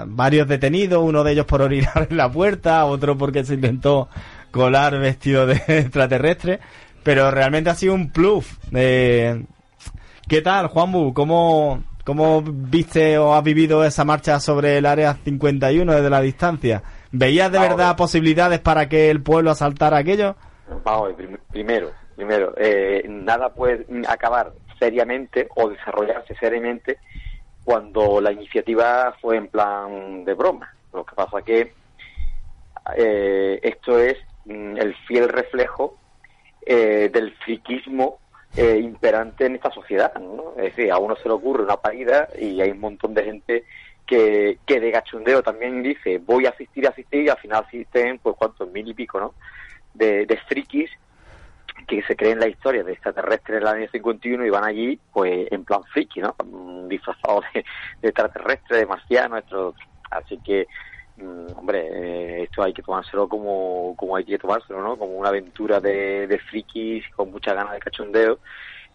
varios detenidos, uno de ellos por orinar en la puerta, otro porque se intentó colar vestido de extraterrestre, pero realmente ha sido un plus. Eh, ¿Qué tal, Juanbu? ¿Cómo, ¿Cómo viste o has vivido esa marcha sobre el área 51 desde la distancia? ¿Veías de Vamos. verdad posibilidades para que el pueblo asaltara aquello? Vamos, primero, primero, eh, nada puede acabar seriamente o desarrollarse seriamente cuando la iniciativa fue en plan de broma. Lo que pasa que eh, esto es mm, el fiel reflejo eh, del friquismo eh, imperante en esta sociedad. ¿no? Es decir, a uno se le ocurre una parida y hay un montón de gente que, que de gachondeo también dice voy a asistir, asistir y al final asisten, pues cuántos, mil y pico, ¿no? De, de frikis que se creen la historia de extraterrestres en el año 51 y van allí, pues en plan friki, ¿no? Disfrazados de, de extraterrestres, de marcianos. Así que, mm, hombre, eh, esto hay que tomárselo como, como hay que tomárselo, ¿no? Como una aventura de, de frikis con muchas ganas de cachondeo.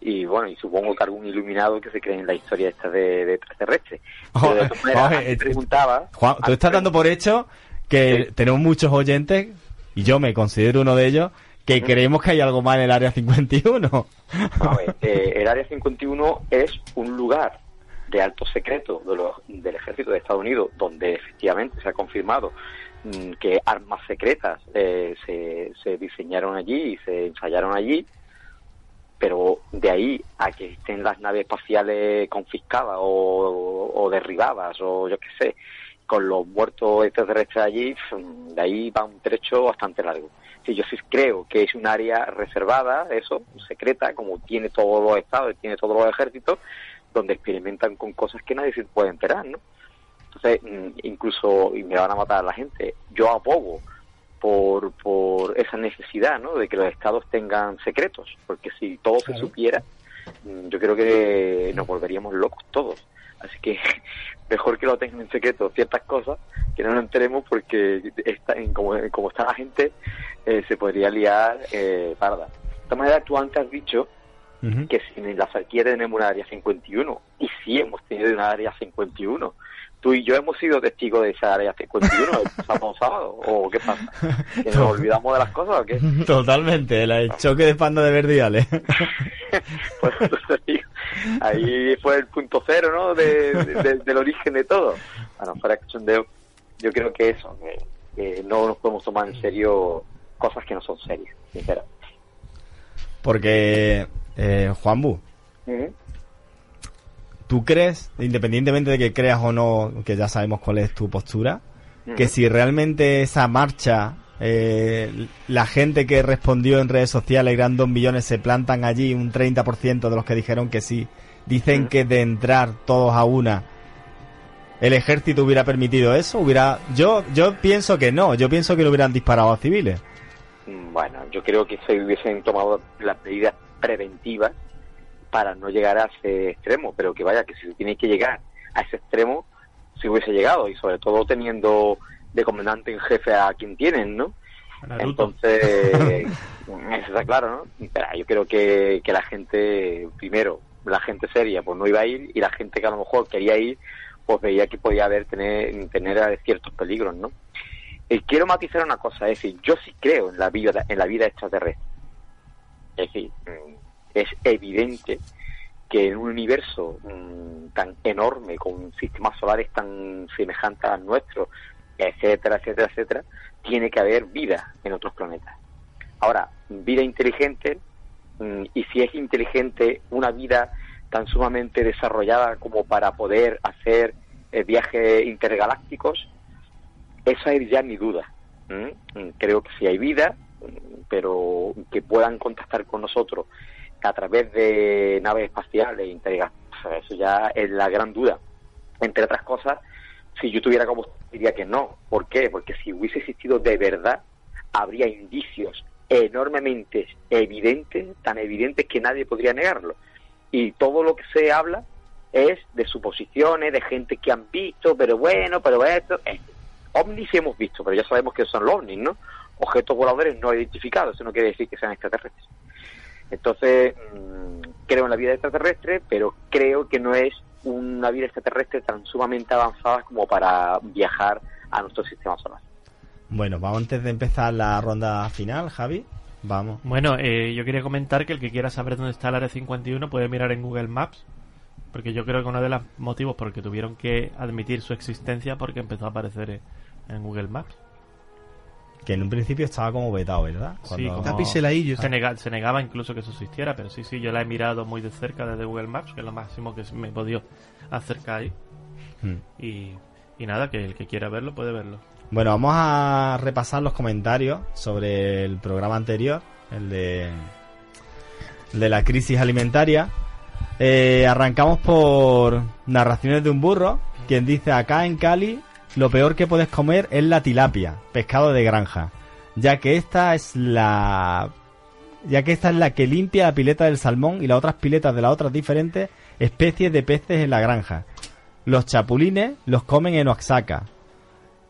Y bueno, y supongo que algún iluminado que se cree en la historia esta de, de extraterrestres. Pero de todas maneras, Oye, eh, preguntaba... Juan, tú estás dando por hecho que Sí. tenemos muchos oyentes, y yo me considero uno de ellos, que creemos que hay algo más en el área 51. A ver, eh, el Área 51 es un lugar de alto secreto de los- del ejército de Estados Unidos, donde efectivamente se ha confirmado mm, que armas secretas eh, se, se diseñaron allí y se ensayaron allí, pero de ahí a que estén las naves espaciales confiscadas o, derribadas o yo qué sé, con los muertos extraterrestres allí, mm, de ahí va un trecho bastante largo. Sí, yo sí creo que es un área reservada, eso, secreta, como tiene todos los estados, tiene todos los ejércitos, donde experimentan con cosas que nadie se puede enterar, ¿no? Entonces, mm, incluso, y me van a matar a la gente, yo abogo por, por esa necesidad, ¿no? De que los estados tengan secretos, porque si todo se supiera, mm, yo creo que nos volveríamos locos todos. Así que mejor que lo tengan en secreto ciertas cosas, que no nos enteremos porque está, en, como, como está la gente, eh, se podría liar eh, parda. De todas maneras, tú antes has dicho que si en la Zarquía tenemos una área 51, y sí hemos tenido una área 51. Tú y yo hemos sido testigos de esa área 51 el pasado sábado, ¿o qué pasa? ¿Que nos olvidamos de las cosas o qué? Totalmente, el, choque de panda de verdiales. Pues, ahí fue el punto cero, ¿no? De, de- del origen de todo. Bueno, para cachondeo, yo creo que eso, que, que no nos podemos tomar en serio cosas que no son serias, sinceramente. Porque, eh, Juanbu, Ujú. ¿tú crees, independientemente de que creas o no, que ya sabemos cuál es tu postura, que si realmente esa marcha, eh, la gente que respondió en redes sociales, eran dos millones, se plantan allí, un 30% de los que dijeron que sí, dicen que de entrar todos a una, el ejército hubiera permitido eso, hubiera, yo, yo pienso que no, yo pienso que lo hubieran disparado a civiles. Mm, Bueno, yo creo que se hubiesen tomado las medidas preventivas para no llegar a ese extremo, pero que vaya, que si se tiene que llegar a ese extremo, se hubiese llegado, y sobre todo teniendo de comandante en jefe a quien tienen, ¿no? Entonces, eso está claro, ¿no? Pero yo creo que, que la gente, primero, la gente seria, pues no iba a ir, y la gente que a lo mejor quería ir, pues veía que podía haber tener, tener ciertos peligros, ¿no? eh, quiero matizar una cosa, es decir, yo sí creo en la vida, en la vida extraterrestre. Es decir, mm, es evidente que en un universo mm, tan enorme, con sistemas solares tan semejantes al nuestro, etcétera, etcétera, etcétera, tiene que haber vida en otros planetas. Ahora, vida inteligente, mm, y si es inteligente una vida tan sumamente desarrollada como para poder hacer eh, viajes intergalácticos, esa es ya mi duda. Mm, Creo que si hay vida, pero que puedan contactar con nosotros a través de naves espaciales, intergalácticas, eso ya es la gran duda. Entre otras cosas, si yo tuviera como diría que no. ¿Por qué? Porque si hubiese existido de verdad, habría indicios enormemente evidentes, tan evidentes que nadie podría negarlo. Y todo lo que se habla es de suposiciones, de gente que han visto, pero bueno, pero esto. eh, ovnis sí hemos visto, pero ya sabemos que son los ovnis, ¿no? Objetos voladores no identificados, eso no quiere decir que sean extraterrestres. Entonces, mm, creo en la vida extraterrestre, pero creo que no es una vida extraterrestre tan sumamente avanzada como para viajar a nuestro sistema solar. Bueno, vamos antes de empezar la ronda final, Javi. Vamos. Bueno, eh, yo quería comentar que el que quiera saber dónde está el Área 51 puede mirar en Google Maps, porque yo creo que uno de los motivos por que tuvieron que admitir su existencia porque empezó a aparecer en Google Maps. Que en un principio estaba como vetado, ¿verdad? Sí, Cuando- como- Está piseladillo. se, nega- se negaba incluso que eso existiera, pero sí, sí, yo la he mirado muy de cerca desde Google Maps, que es lo máximo que me he podido acercar ahí. Hmm. Y, y nada, que el que quiera verlo puede verlo. Bueno, vamos a repasar los comentarios sobre el programa anterior, el de, el de la crisis alimentaria. Eh, arrancamos por narraciones de un burro, quien dice acá en Cali lo peor que puedes comer es la tilapia, pescado de granja, ya que esta es la ya que esta es la que limpia la pileta del salmón y las otras piletas de las otras diferentes especies de peces en la granja. Los chapulines los comen en Oaxaca.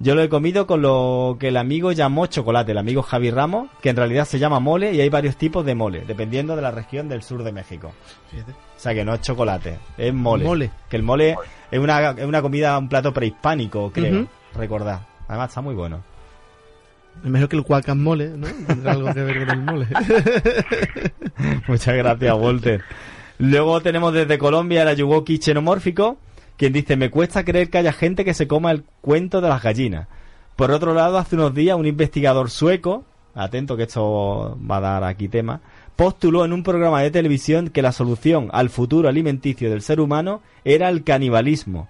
Yo lo he comido con lo que el amigo llamó chocolate, el amigo Javi Ramos, que en realidad se llama mole y hay varios tipos de mole, dependiendo de la región del sur de México. Fíjate. O sea que no es chocolate, es mole. Mole. Que el mole es una, es una comida, un plato prehispánico, creo. Ujú. Recordad. Además está muy bueno. Es mejor que el guacamole, ¿no? Tendrá algo que ver con el mole. Muchas gracias, Walter. Luego tenemos desde Colombia el Ayuwoki xenomórfico, quien dice, me cuesta creer que haya gente que se coma el cuento de las gallinas. Por otro lado, hace unos días un investigador sueco, atento que esto va a dar aquí tema, postuló en un programa de televisión que la solución al futuro alimenticio del ser humano era el canibalismo,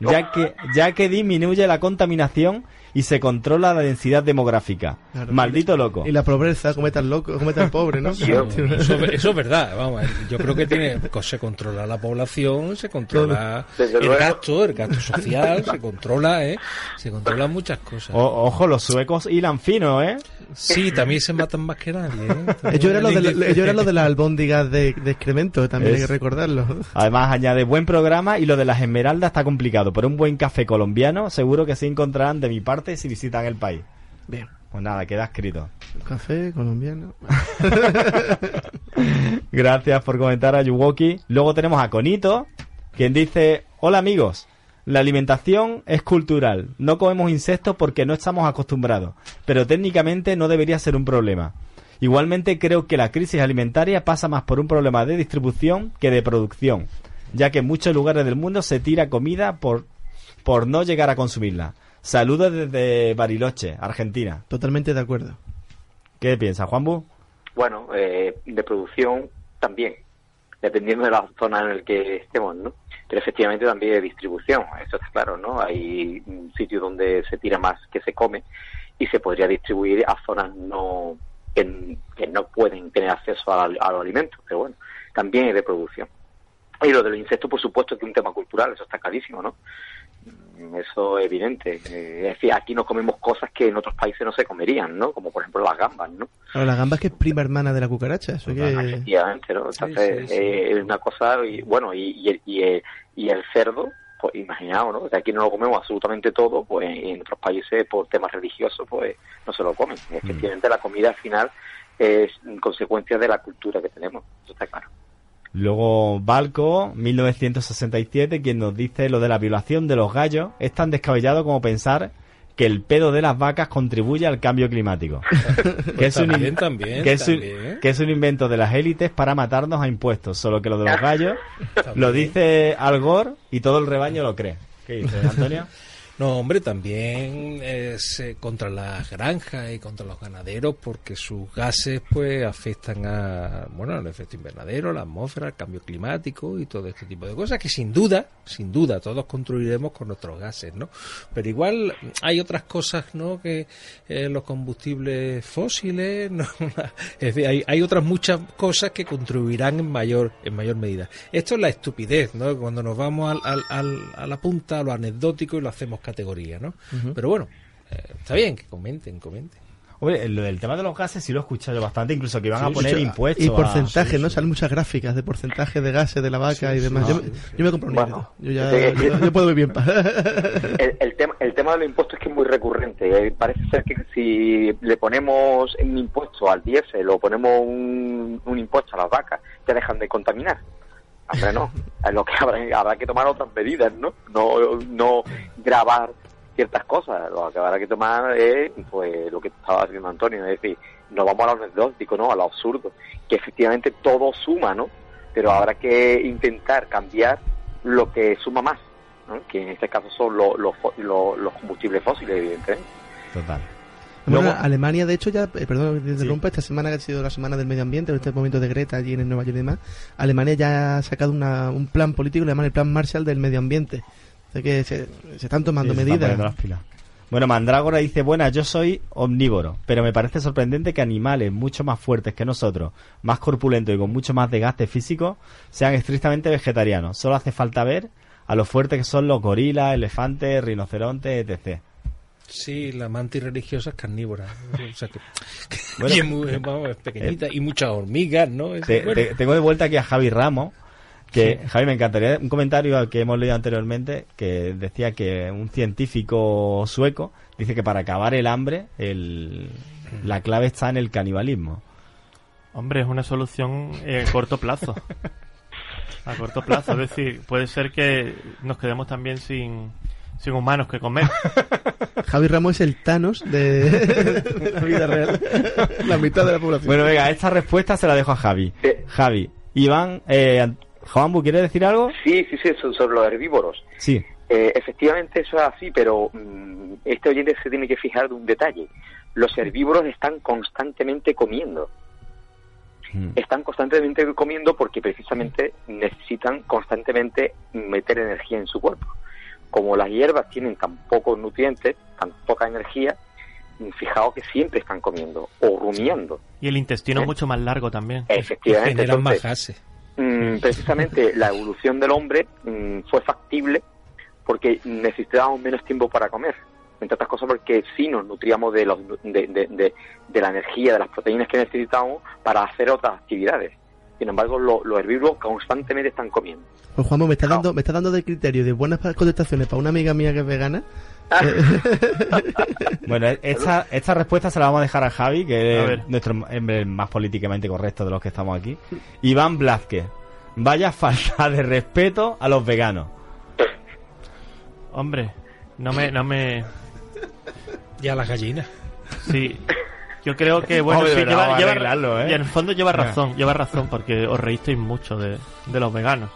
ya que, ya que disminuye la contaminación y se controla la densidad demográfica. Claro. Maldito loco. Y la pobreza, come tan loco, come tan pobre, ¿no? Yo- Eso, eso es verdad, vamos, yo creo que tiene, se controla la población, se controla Desde el luego. gasto, el gasto social, se controla, ¿eh? Se controlan muchas cosas. O- ojo, los suecos hilan fino, ¿eh? Sí, también se matan más que nadie, ¿eh? Ellos eran los de, la- las albóndigas de, de excremento, también hay que recordarlo. Además, añade buen programa y lo de las esmeraldas está complicado. Pero un buen café colombiano seguro que se encontrarán de mi parte si visitan el país. Bien. Pues nada, queda escrito. Café colombiano. Gracias por comentar a Yuwoki. Luego tenemos a Conito, quien dice, hola amigos, la alimentación es cultural. No comemos insectos porque no estamos acostumbrados, pero técnicamente no debería ser un problema. Igualmente creo que la crisis alimentaria pasa más por un problema de distribución que de producción, ya que en muchos lugares del mundo se tira comida por, por no llegar a consumirla. Saludos desde Bariloche, Argentina. Totalmente de acuerdo. ¿Qué piensa, Juanbu? Bueno, eh, de producción también, dependiendo de la zona en la que estemos, ¿no? Pero efectivamente también de distribución, eso está claro, ¿no? Hay sitios donde se tira más que se come y se podría distribuir a zonas no que, que no pueden tener acceso a, a los alimentos, pero bueno, también es de producción. Y lo de los insectos, por supuesto, que es un tema cultural, eso está clarísimo, ¿no? Mm, Eso es evidente. Eh, es decir, aquí no comemos cosas que en otros países no se comerían, ¿no? Como por ejemplo las gambas, ¿no? Ahora, la gamba es que es prima hermana de la cucaracha, eso que... Efectivamente, ¿no? Entonces, sí, sí. eh, es una cosa, y, bueno, y, y, el, y, el, y el cerdo, pues imaginaos, ¿no? Que aquí no lo comemos absolutamente todo, pues en otros países, por temas religiosos, pues no se lo comen. Efectivamente, la comida al final es consecuencia de la cultura que tenemos, eso está claro. Luego Balco, 1967, quien nos dice lo de la violación de los gallos es tan descabellado como pensar que el pedo de las vacas contribuye al cambio climático. que, es un, también, in- también, que, es un, también. que es un invento de las élites para matarnos a impuestos. Solo que lo de los gallos lo dice Al Gore y todo el rebaño lo cree. ¿Qué dices, Antonio? No, hombre, también es eh, contra las granjas y contra los ganaderos porque sus gases pues afectan a, bueno, al efecto invernadero, la atmósfera, el cambio climático y todo este tipo de cosas que sin duda, sin duda, todos contribuiremos con nuestros gases, ¿no? Pero igual hay otras cosas, ¿no? Que eh, los combustibles fósiles, ¿no? es decir, hay, hay otras muchas cosas que contribuirán en mayor, en mayor medida. Esto es la estupidez, ¿no? Cuando nos vamos al, al- al- a la punta, a lo anecdótico y lo hacemos categoría, ¿no? Pero bueno, eh, está bien que comenten, comenten. Hombre, lo del tema de los gases sí lo he escuchado yo bastante, incluso que iban a poner impuestos. Y a- porcentaje, sí, ¿no? sí. Salen muchas gráficas de porcentaje de gases de la vaca Sí, y demás. sí, yo, yo me compro un Bueno. Yo ya sí. yo, yo puedo vivir en paz. El, el tema, el tema de los impuestos es que es muy recurrente. Eh, Parece ser que si le ponemos un impuesto al diésel o ponemos un, un impuesto a las vacas, ya dejan de contaminar. Hombre. Es lo que habrá, habrá que tomar otras medidas, ¿no? No, no grabar ciertas cosas. Lo que habrá que tomar es, pues, lo que estaba diciendo Antonio, es decir, no vamos a lo anecdótico, ¿no? A lo absurdo. Que efectivamente todo suma, ¿no? Pero habrá que intentar cambiar lo que suma más. ¿no? que en este caso son los, los, los combustibles fósiles, evidentemente. Total. Bueno, Luego- Alemania, de hecho, ya, eh, perdón que te interrumpa, esta semana que ha sido la semana del medio ambiente, este momento de Greta allí en Nueva York y demás, Alemania ya ha sacado una- un plan político, le llaman el plan Marshall del medio ambiente. O sea que se, se están tomando Sí, se están medidas. Bueno, Mandrágora dice, buena, yo soy omnívoro, pero me parece sorprendente que animales mucho más fuertes que nosotros, más corpulentos y con mucho más desgaste físico, sean estrictamente vegetarianos. Solo hace falta ver a lo fuertes que son los gorilas, elefantes, rinocerontes, etc. Sí, la mantis religiosa es carnívora. O sea que, Bueno, y es, muy, vamos, es pequeñita. y muchas hormigas, ¿no? Es- Te- bueno, te- tengo de vuelta aquí a Javi Ramos, que Javi me encantaría un comentario al que hemos leído anteriormente que decía que un científico sueco dice que para acabar el hambre el, la clave está en el canibalismo. Hombre, es una solución eh, a corto plazo. A corto plazo, es decir, puede ser que nos quedemos también sin, sin humanos que comer. Javi Ramos es el Thanos de, de la vida real. la mitad de la población. Bueno, venga, esta respuesta se la dejo a Javi. Sí. Javi, Iván, eh, Juanbu, ¿quiere decir algo? Sí, sí, sí, so- sobre los herbívoros. Sí. Eh, efectivamente eso es así, pero mm, este oyente se tiene que fijar de un detalle. Los herbívoros están constantemente comiendo. Mm. Están constantemente comiendo porque precisamente necesitan constantemente meter energía en su cuerpo. Como las hierbas tienen tan pocos nutrientes, tan poca energía, fijaos que siempre están comiendo o rumiando. Y el intestino ¿Eh? es mucho más largo también. Efectivamente. generan más gases. Mm, precisamente la evolución del hombre mm, fue factible porque necesitábamos menos tiempo para comer. Entre otras cosas porque sí nos nutríamos de, los, de, de- de- de la energía, de las proteínas que necesitábamos para hacer otras actividades. Sin embargo, lo- los herbívoros constantemente están comiendo. Pues Juanmo, me está dando, me está dando de criterio de buenas contestaciones para una amiga mía que es vegana. Bueno, e- esta, esta respuesta se la vamos a dejar a Javi, que A es nuestro hombre más políticamente correcto de los que estamos aquí. Iván Blázquez. Vaya falta de respeto a los veganos. Hombre, no me, no me, Ya las gallinas. sí. Yo creo que, bueno, Hombre, sí, lleva, ¿eh? y en el fondo lleva razón, lleva razón, porque os reísteis mucho de, de los veganos.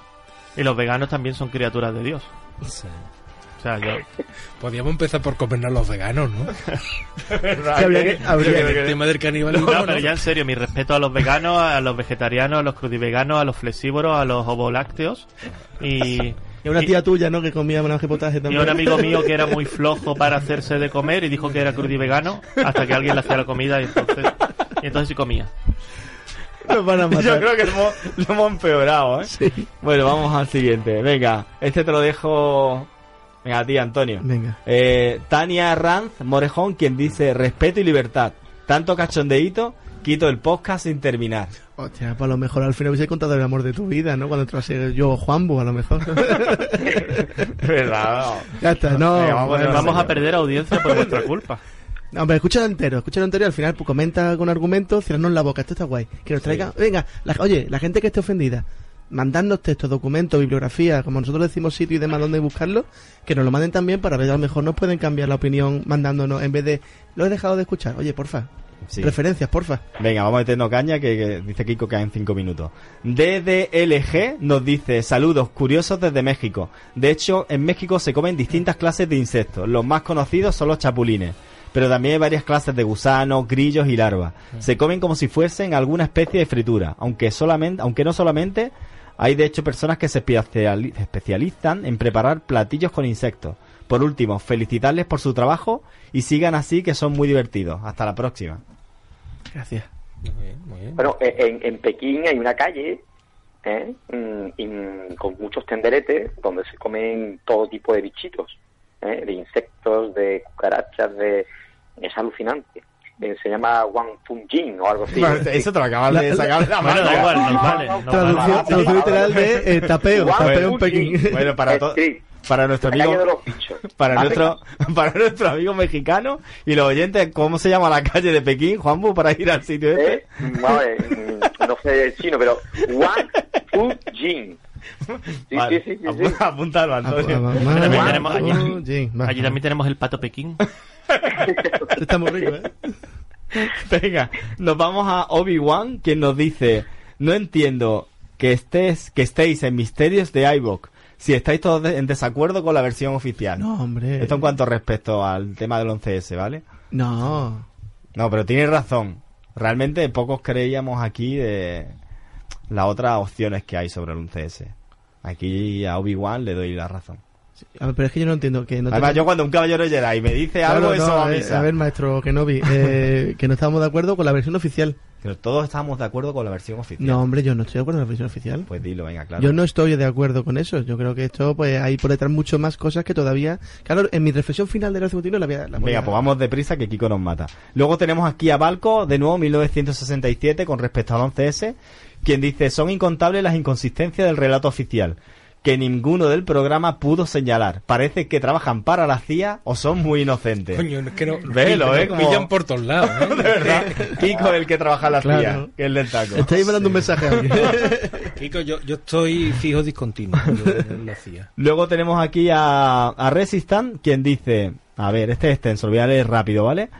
Y los veganos también son criaturas de Dios. O sea, yo, Podríamos empezar por comernos los veganos, ¿no? Habría que- habría que- el tema del canibalismo. No, ¿no? pero ya en serio, mi respeto a los veganos, a los vegetarianos, a los crudiveganos, a los flexívoros, a los ovolácteos y, Y una y- tía tuya, ¿no? Que comía menaje potaje y también. un amigo mío que era muy flojo para hacerse de comer y dijo que era crudivegano hasta que alguien le hacía la comida y entonces, y entonces sí comía. Nos van a matar. Yo creo que lo hemos, lo hemos empeorado, ¿eh? Bueno, vamos al siguiente. Venga, este te lo dejo... Venga, a ti, Antonio. Venga. Eh, Tania Ranz Morejón, quien dice respeto y libertad. Tanto cachondeíto, quito el podcast sin terminar. Hostia, pues a lo mejor al final hubiese contado el amor de tu vida, ¿no? Cuando entras yo, Juanbu, a lo mejor. ¿Verdad? ya está, no. Venga, vamos a bueno, Vamos a perder audiencia por vuestra culpa. No, hombre, escúchalo entero, escúchalo entero y al final pues, comenta con argumentos, cierranos la boca, esto está guay. Que nos traiga, venga, la- oye, la gente que esté ofendida, mandarnos textos, documentos, bibliografía, como nosotros decimos sitio y demás donde buscarlo, que nos lo manden también para ver a lo mejor nos pueden cambiar la opinión mandándonos en vez de lo he dejado de escuchar. Oye, porfa, Sí. referencias, porfa. Venga, vamos a meternos caña que, que dice Kiko que hay en 5 minutos. DDLG nos dice saludos curiosos desde México. De hecho, en México se comen distintas clases de insectos. Los más conocidos son los chapulines. Pero también hay varias clases de gusanos, grillos y larvas. Se comen como si fuesen alguna especie de fritura, aunque solamente, aunque no solamente, hay de hecho personas que se especiali- especializan en preparar platillos con insectos. Por último, felicitarles por su trabajo y sigan así que son muy divertidos. Hasta la próxima. Gracias. Muy bien, muy bien. Bueno, eh, en, en Pekín hay una calle ¿eh? Y, mm, con muchos tenderetes donde se comen todo tipo de bichitos, ¿eh? de insectos, de cucarachas, de es alucinante. Eh, se llama Wang Fung Jin o algo así. Eso te lo acabas de sacar de la Bueno, mano. da igual, nos vale. nos Traducción, vale. traducción literal de eh, tapeo, en Pekín. Bueno, para, to- Street, para nuestro la calle de amigo, los bichos. para Hace nuestro, para nuestro amigo mexicano y los oyentes, ¿cómo se llama la calle de Pekín, Juanbu, para ir al sitio este? ¿Eh? Vale, mm, no sé el chino, pero Wang Fu Jin. Sí, Vale, sí, sí, sí, apu- sí. Apúntalo, Ah, Antonio. ah, También ah, tenemos allí- también tenemos el pato Pekín. Está muy rico, ¿eh? Venga, nos vamos a Obi-Wan, quien nos dice, no entiendo que estés, que estéis en misterios de iVoox, si estáis todos en desacuerdo con la versión oficial. No, hombre. Esto en cuanto respecto al tema del 11S, ¿vale? No. No, pero tienes razón. Realmente pocos creíamos aquí de las otras opciones que hay sobre el 11S. Aquí a Obi-Wan le doy la razón. A ver, pero es que yo no entiendo que no Además, yo cuando un caballero Jedi me dice Claro, algo, no, eso a ver, avisa. a ver, maestro Kenobi, eh, que no estamos de acuerdo con la versión oficial. Pero todos estamos de acuerdo con la versión oficial. No, hombre, yo no estoy de acuerdo con la versión oficial. Pues dilo, venga, claro. Yo no estoy de acuerdo con eso. Yo creo que esto, pues, hay por detrás mucho más cosas que todavía. Claro, en mi reflexión final del 51 la voy a. La voy Venga, a- pues vamos deprisa que Kiko nos mata. Luego tenemos aquí a Balco, de nuevo, 1967, con respecto al 11S, quien dice, son incontables las inconsistencias del relato oficial, que ninguno del programa pudo señalar. Parece que trabajan para la CIA o son muy inocentes. Coño, es que no, Velo, ¿eh? Como- pillan por todos lados. ¿eh? de verdad, Kiko es el que trabaja en la Claro. CIA, que es el del taco. Estáis mandando un mensaje a alguien. Kiko, yo, yo estoy fijo discontinuo. Yo lo hacía. Luego tenemos aquí a, a Resistant, quien dice, a ver, este es extenso, lo voy a leer rápido, ¿vale?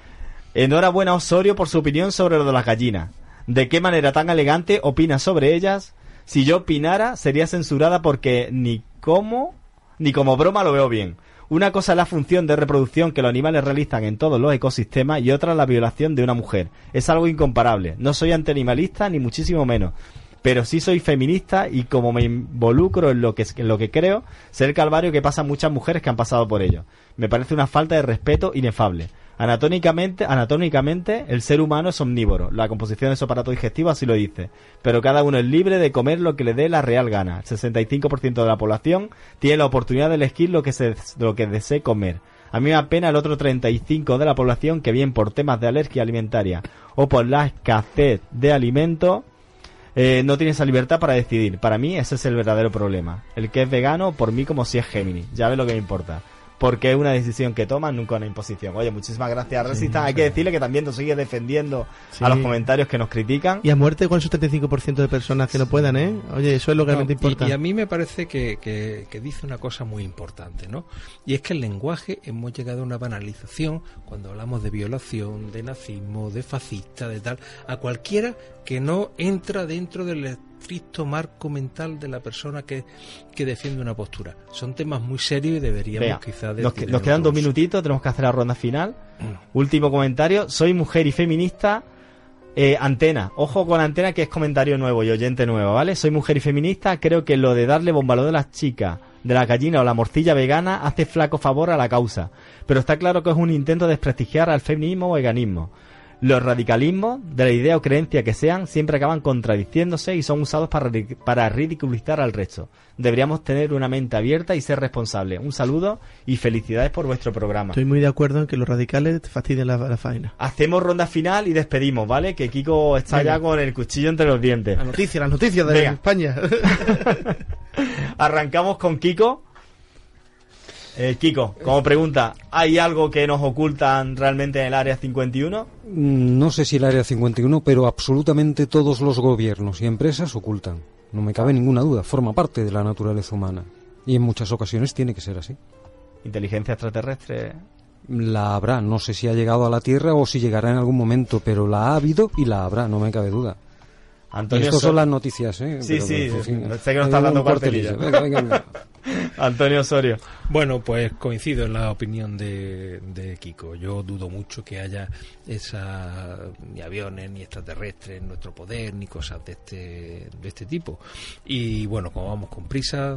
Enhorabuena a Osorio por su opinión sobre lo de las gallinas. ¿De qué manera tan elegante opina sobre ellas? Si yo opinara, sería censurada porque ni como, ni como broma lo veo bien. Una cosa es la función de reproducción que los animales realizan en todos los ecosistemas y otra la violación de una mujer. Es algo incomparable. No soy antianimalista ni muchísimo menos. Pero sí soy feminista y como me involucro en lo que, en lo que creo, sé el calvario que pasan muchas mujeres que han pasado por ello. Me parece una falta de respeto inefable. Anatómicamente, anatómicamente, el ser humano es omnívoro. La composición de su aparato digestivo así lo dice. Pero cada uno es libre de comer lo que le dé la real gana. El 65% de la población tiene la oportunidad de elegir lo que, se, lo que desee comer. A mí me apena el otro 35% de la población que bien por temas de alergia alimentaria o por la escasez de alimentos eh, no tiene esa libertad para decidir. Para mí ese es el verdadero problema. El que es vegano, por mí como si es Gemini. Ya ves lo que me importa. Porque es una decisión que toman, nunca una imposición. Oye, muchísimas gracias, Resistan. Hay que decirle que también nos sigue defendiendo Sí. a los comentarios que nos critican. Y a muerte con esos 35% de personas que no puedan, ¿eh? Oye, eso es lo que No, realmente y- importa. Y, a mí me parece que, que- que dice una cosa muy importante, ¿no? Y es que el lenguaje hemos llegado a una banalización cuando hablamos de violación, de nazismo, de fascista, de tal, a cualquiera que no entra dentro del estricto marco mental de la persona que, que defiende una postura. Son temas muy serios y deberíamos quizás nos, quedan dos minutitos, tenemos que hacer la ronda final. Último comentario. Soy mujer y feminista. Eh, antena. Ojo con antena que es comentario nuevo y oyente nuevo, ¿vale? Soy mujer y feminista. Creo que lo de darle bombalo de las chicas, de la gallina o la morcilla vegana hace flaco favor a la causa. Pero está claro que es un intento de desprestigiar al feminismo o veganismo. Los radicalismos, de la idea o creencia que sean, siempre acaban contradiciéndose y son usados para, ri- para ridiculizar al resto. Deberíamos tener una mente abierta y ser responsables. Un saludo y felicidades por vuestro programa. Estoy muy de acuerdo en que los radicales te fastidian la, la faena. Hacemos ronda final y despedimos, ¿vale? Que Kiko está Venga. ya con el cuchillo entre los dientes. Las noticias, las noticias de Venga. España. Arrancamos con Kiko. Eh, Kiko, como pregunta, ¿hay algo que nos ocultan realmente en el área 51? Mm, No sé si el área 51, pero absolutamente todos los gobiernos y empresas ocultan. no me cabe ninguna duda, forma parte de la naturaleza humana. Y en muchas ocasiones tiene que ser así. Inteligencia extraterrestre. La habrá, no sé si ha llegado a la Tierra o si llegará en algún momento, pero la ha habido y la habrá, no me cabe duda. Antonio Estas son las noticias, ¿eh? Sí, Pero, sí, sé que nos estás eh, dando un cuartelillo. cuartelillo. Venga, venga, venga. Antonio Osorio. Bueno, pues coincido en la opinión de, de Kiko. Yo dudo mucho que haya esa, ni aviones, ni extraterrestres en nuestro poder, ni cosas de este, de este tipo. Y bueno, como vamos con prisa,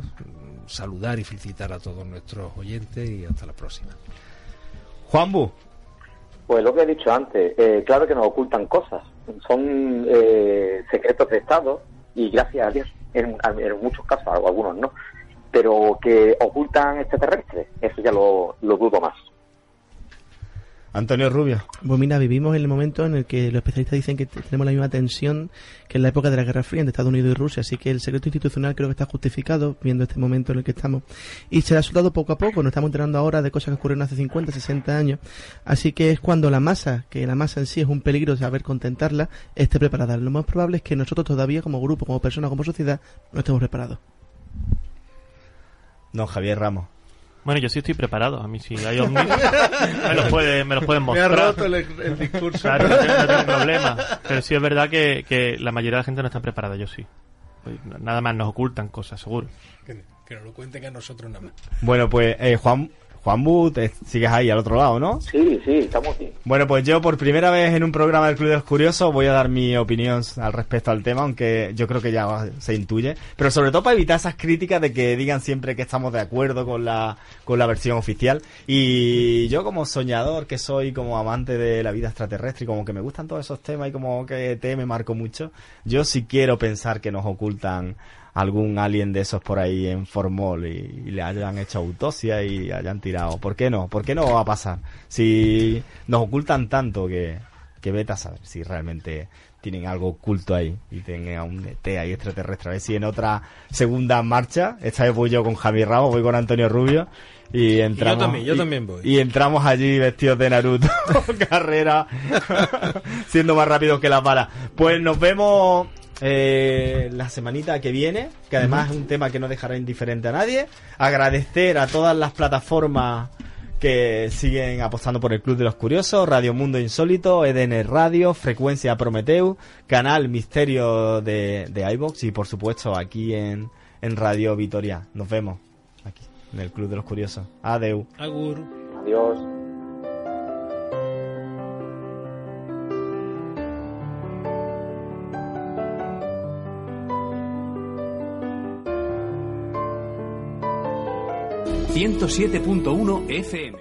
saludar y felicitar a todos nuestros oyentes y hasta la próxima. Juanbu. Pues lo que he dicho antes, eh, claro que nos ocultan cosas, son eh, secretos de Estado y gracias a Dios, en, en muchos casos, algunos no, pero que ocultan extraterrestres, eso ya lo, lo dudo más. Antonio Rubio. Pues mira, vivimos en el momento en el que los especialistas dicen que tenemos la misma tensión que en la época de la Guerra Fría entre Estados Unidos y Rusia, así que el secreto institucional creo que está justificado viendo este momento en el que estamos. Y se ha soltado poco a poco, nos estamos enterando ahora de cosas que ocurrieron hace 50, 60 años, así que es cuando la masa, que la masa en sí es un peligro saber contentarla, esté preparada. Lo más probable es que nosotros todavía como grupo, como persona, como sociedad, no estemos preparados. Don Javier Ramos. Bueno, yo sí estoy preparado. A mí sí hay ovnis, me los pueden, me los pueden Me ha mostrar. roto el, el discurso. Claro, no tengo, no tengo problema. Pero sí es verdad que, que la mayoría de la gente no está preparada, yo sí. Pues Nada más nos ocultan cosas, seguro. Que, que nos lo cuenten a nosotros nada más. Bueno, pues eh, Juan Juanbu, te sigues ahí al otro lado, ¿no? Sí, sí, estamos aquí. Bueno, pues yo por primera vez en un programa del Club de los Curiosos voy a dar mi opinión al respecto al tema, aunque yo creo que ya se intuye. Pero sobre todo para evitar esas críticas de que digan siempre que estamos de acuerdo con la, con la versión oficial. Y yo como soñador que soy, como amante de la vida extraterrestre y como que me gustan todos esos temas y como que te me marco mucho, yo sí quiero pensar que nos ocultan algún alien de esos por ahí en Formol y, y le hayan hecho autopsia y hayan tirado. ¿Por qué no? ¿Por qué no va a pasar? Si nos ocultan tanto que, que vete a saber si realmente tienen algo oculto ahí y tengan un ET ahí extraterrestre. A ver si en otra segunda marcha, esta vez voy yo con Javier Ramos, voy con Antonio Rubio y entramos. también, yo y- también voy. Y entramos allí vestidos de Naruto, carrera, siendo más rápidos que las balas. Pues nos vemos eh, la semanita que viene, que además es un tema que no dejará indiferente a nadie. Agradecer a todas las plataformas que siguen apostando por el Club de los Curiosos, Radio Mundo Insólito, EDN Radio, Frecuencia Prometeu, Canal Misterio de, de iVox y por supuesto aquí en, en Radio Vitoria. Nos vemos aquí en el Club de los Curiosos. Adeu. Agur. Adiós. ...107.1 FM.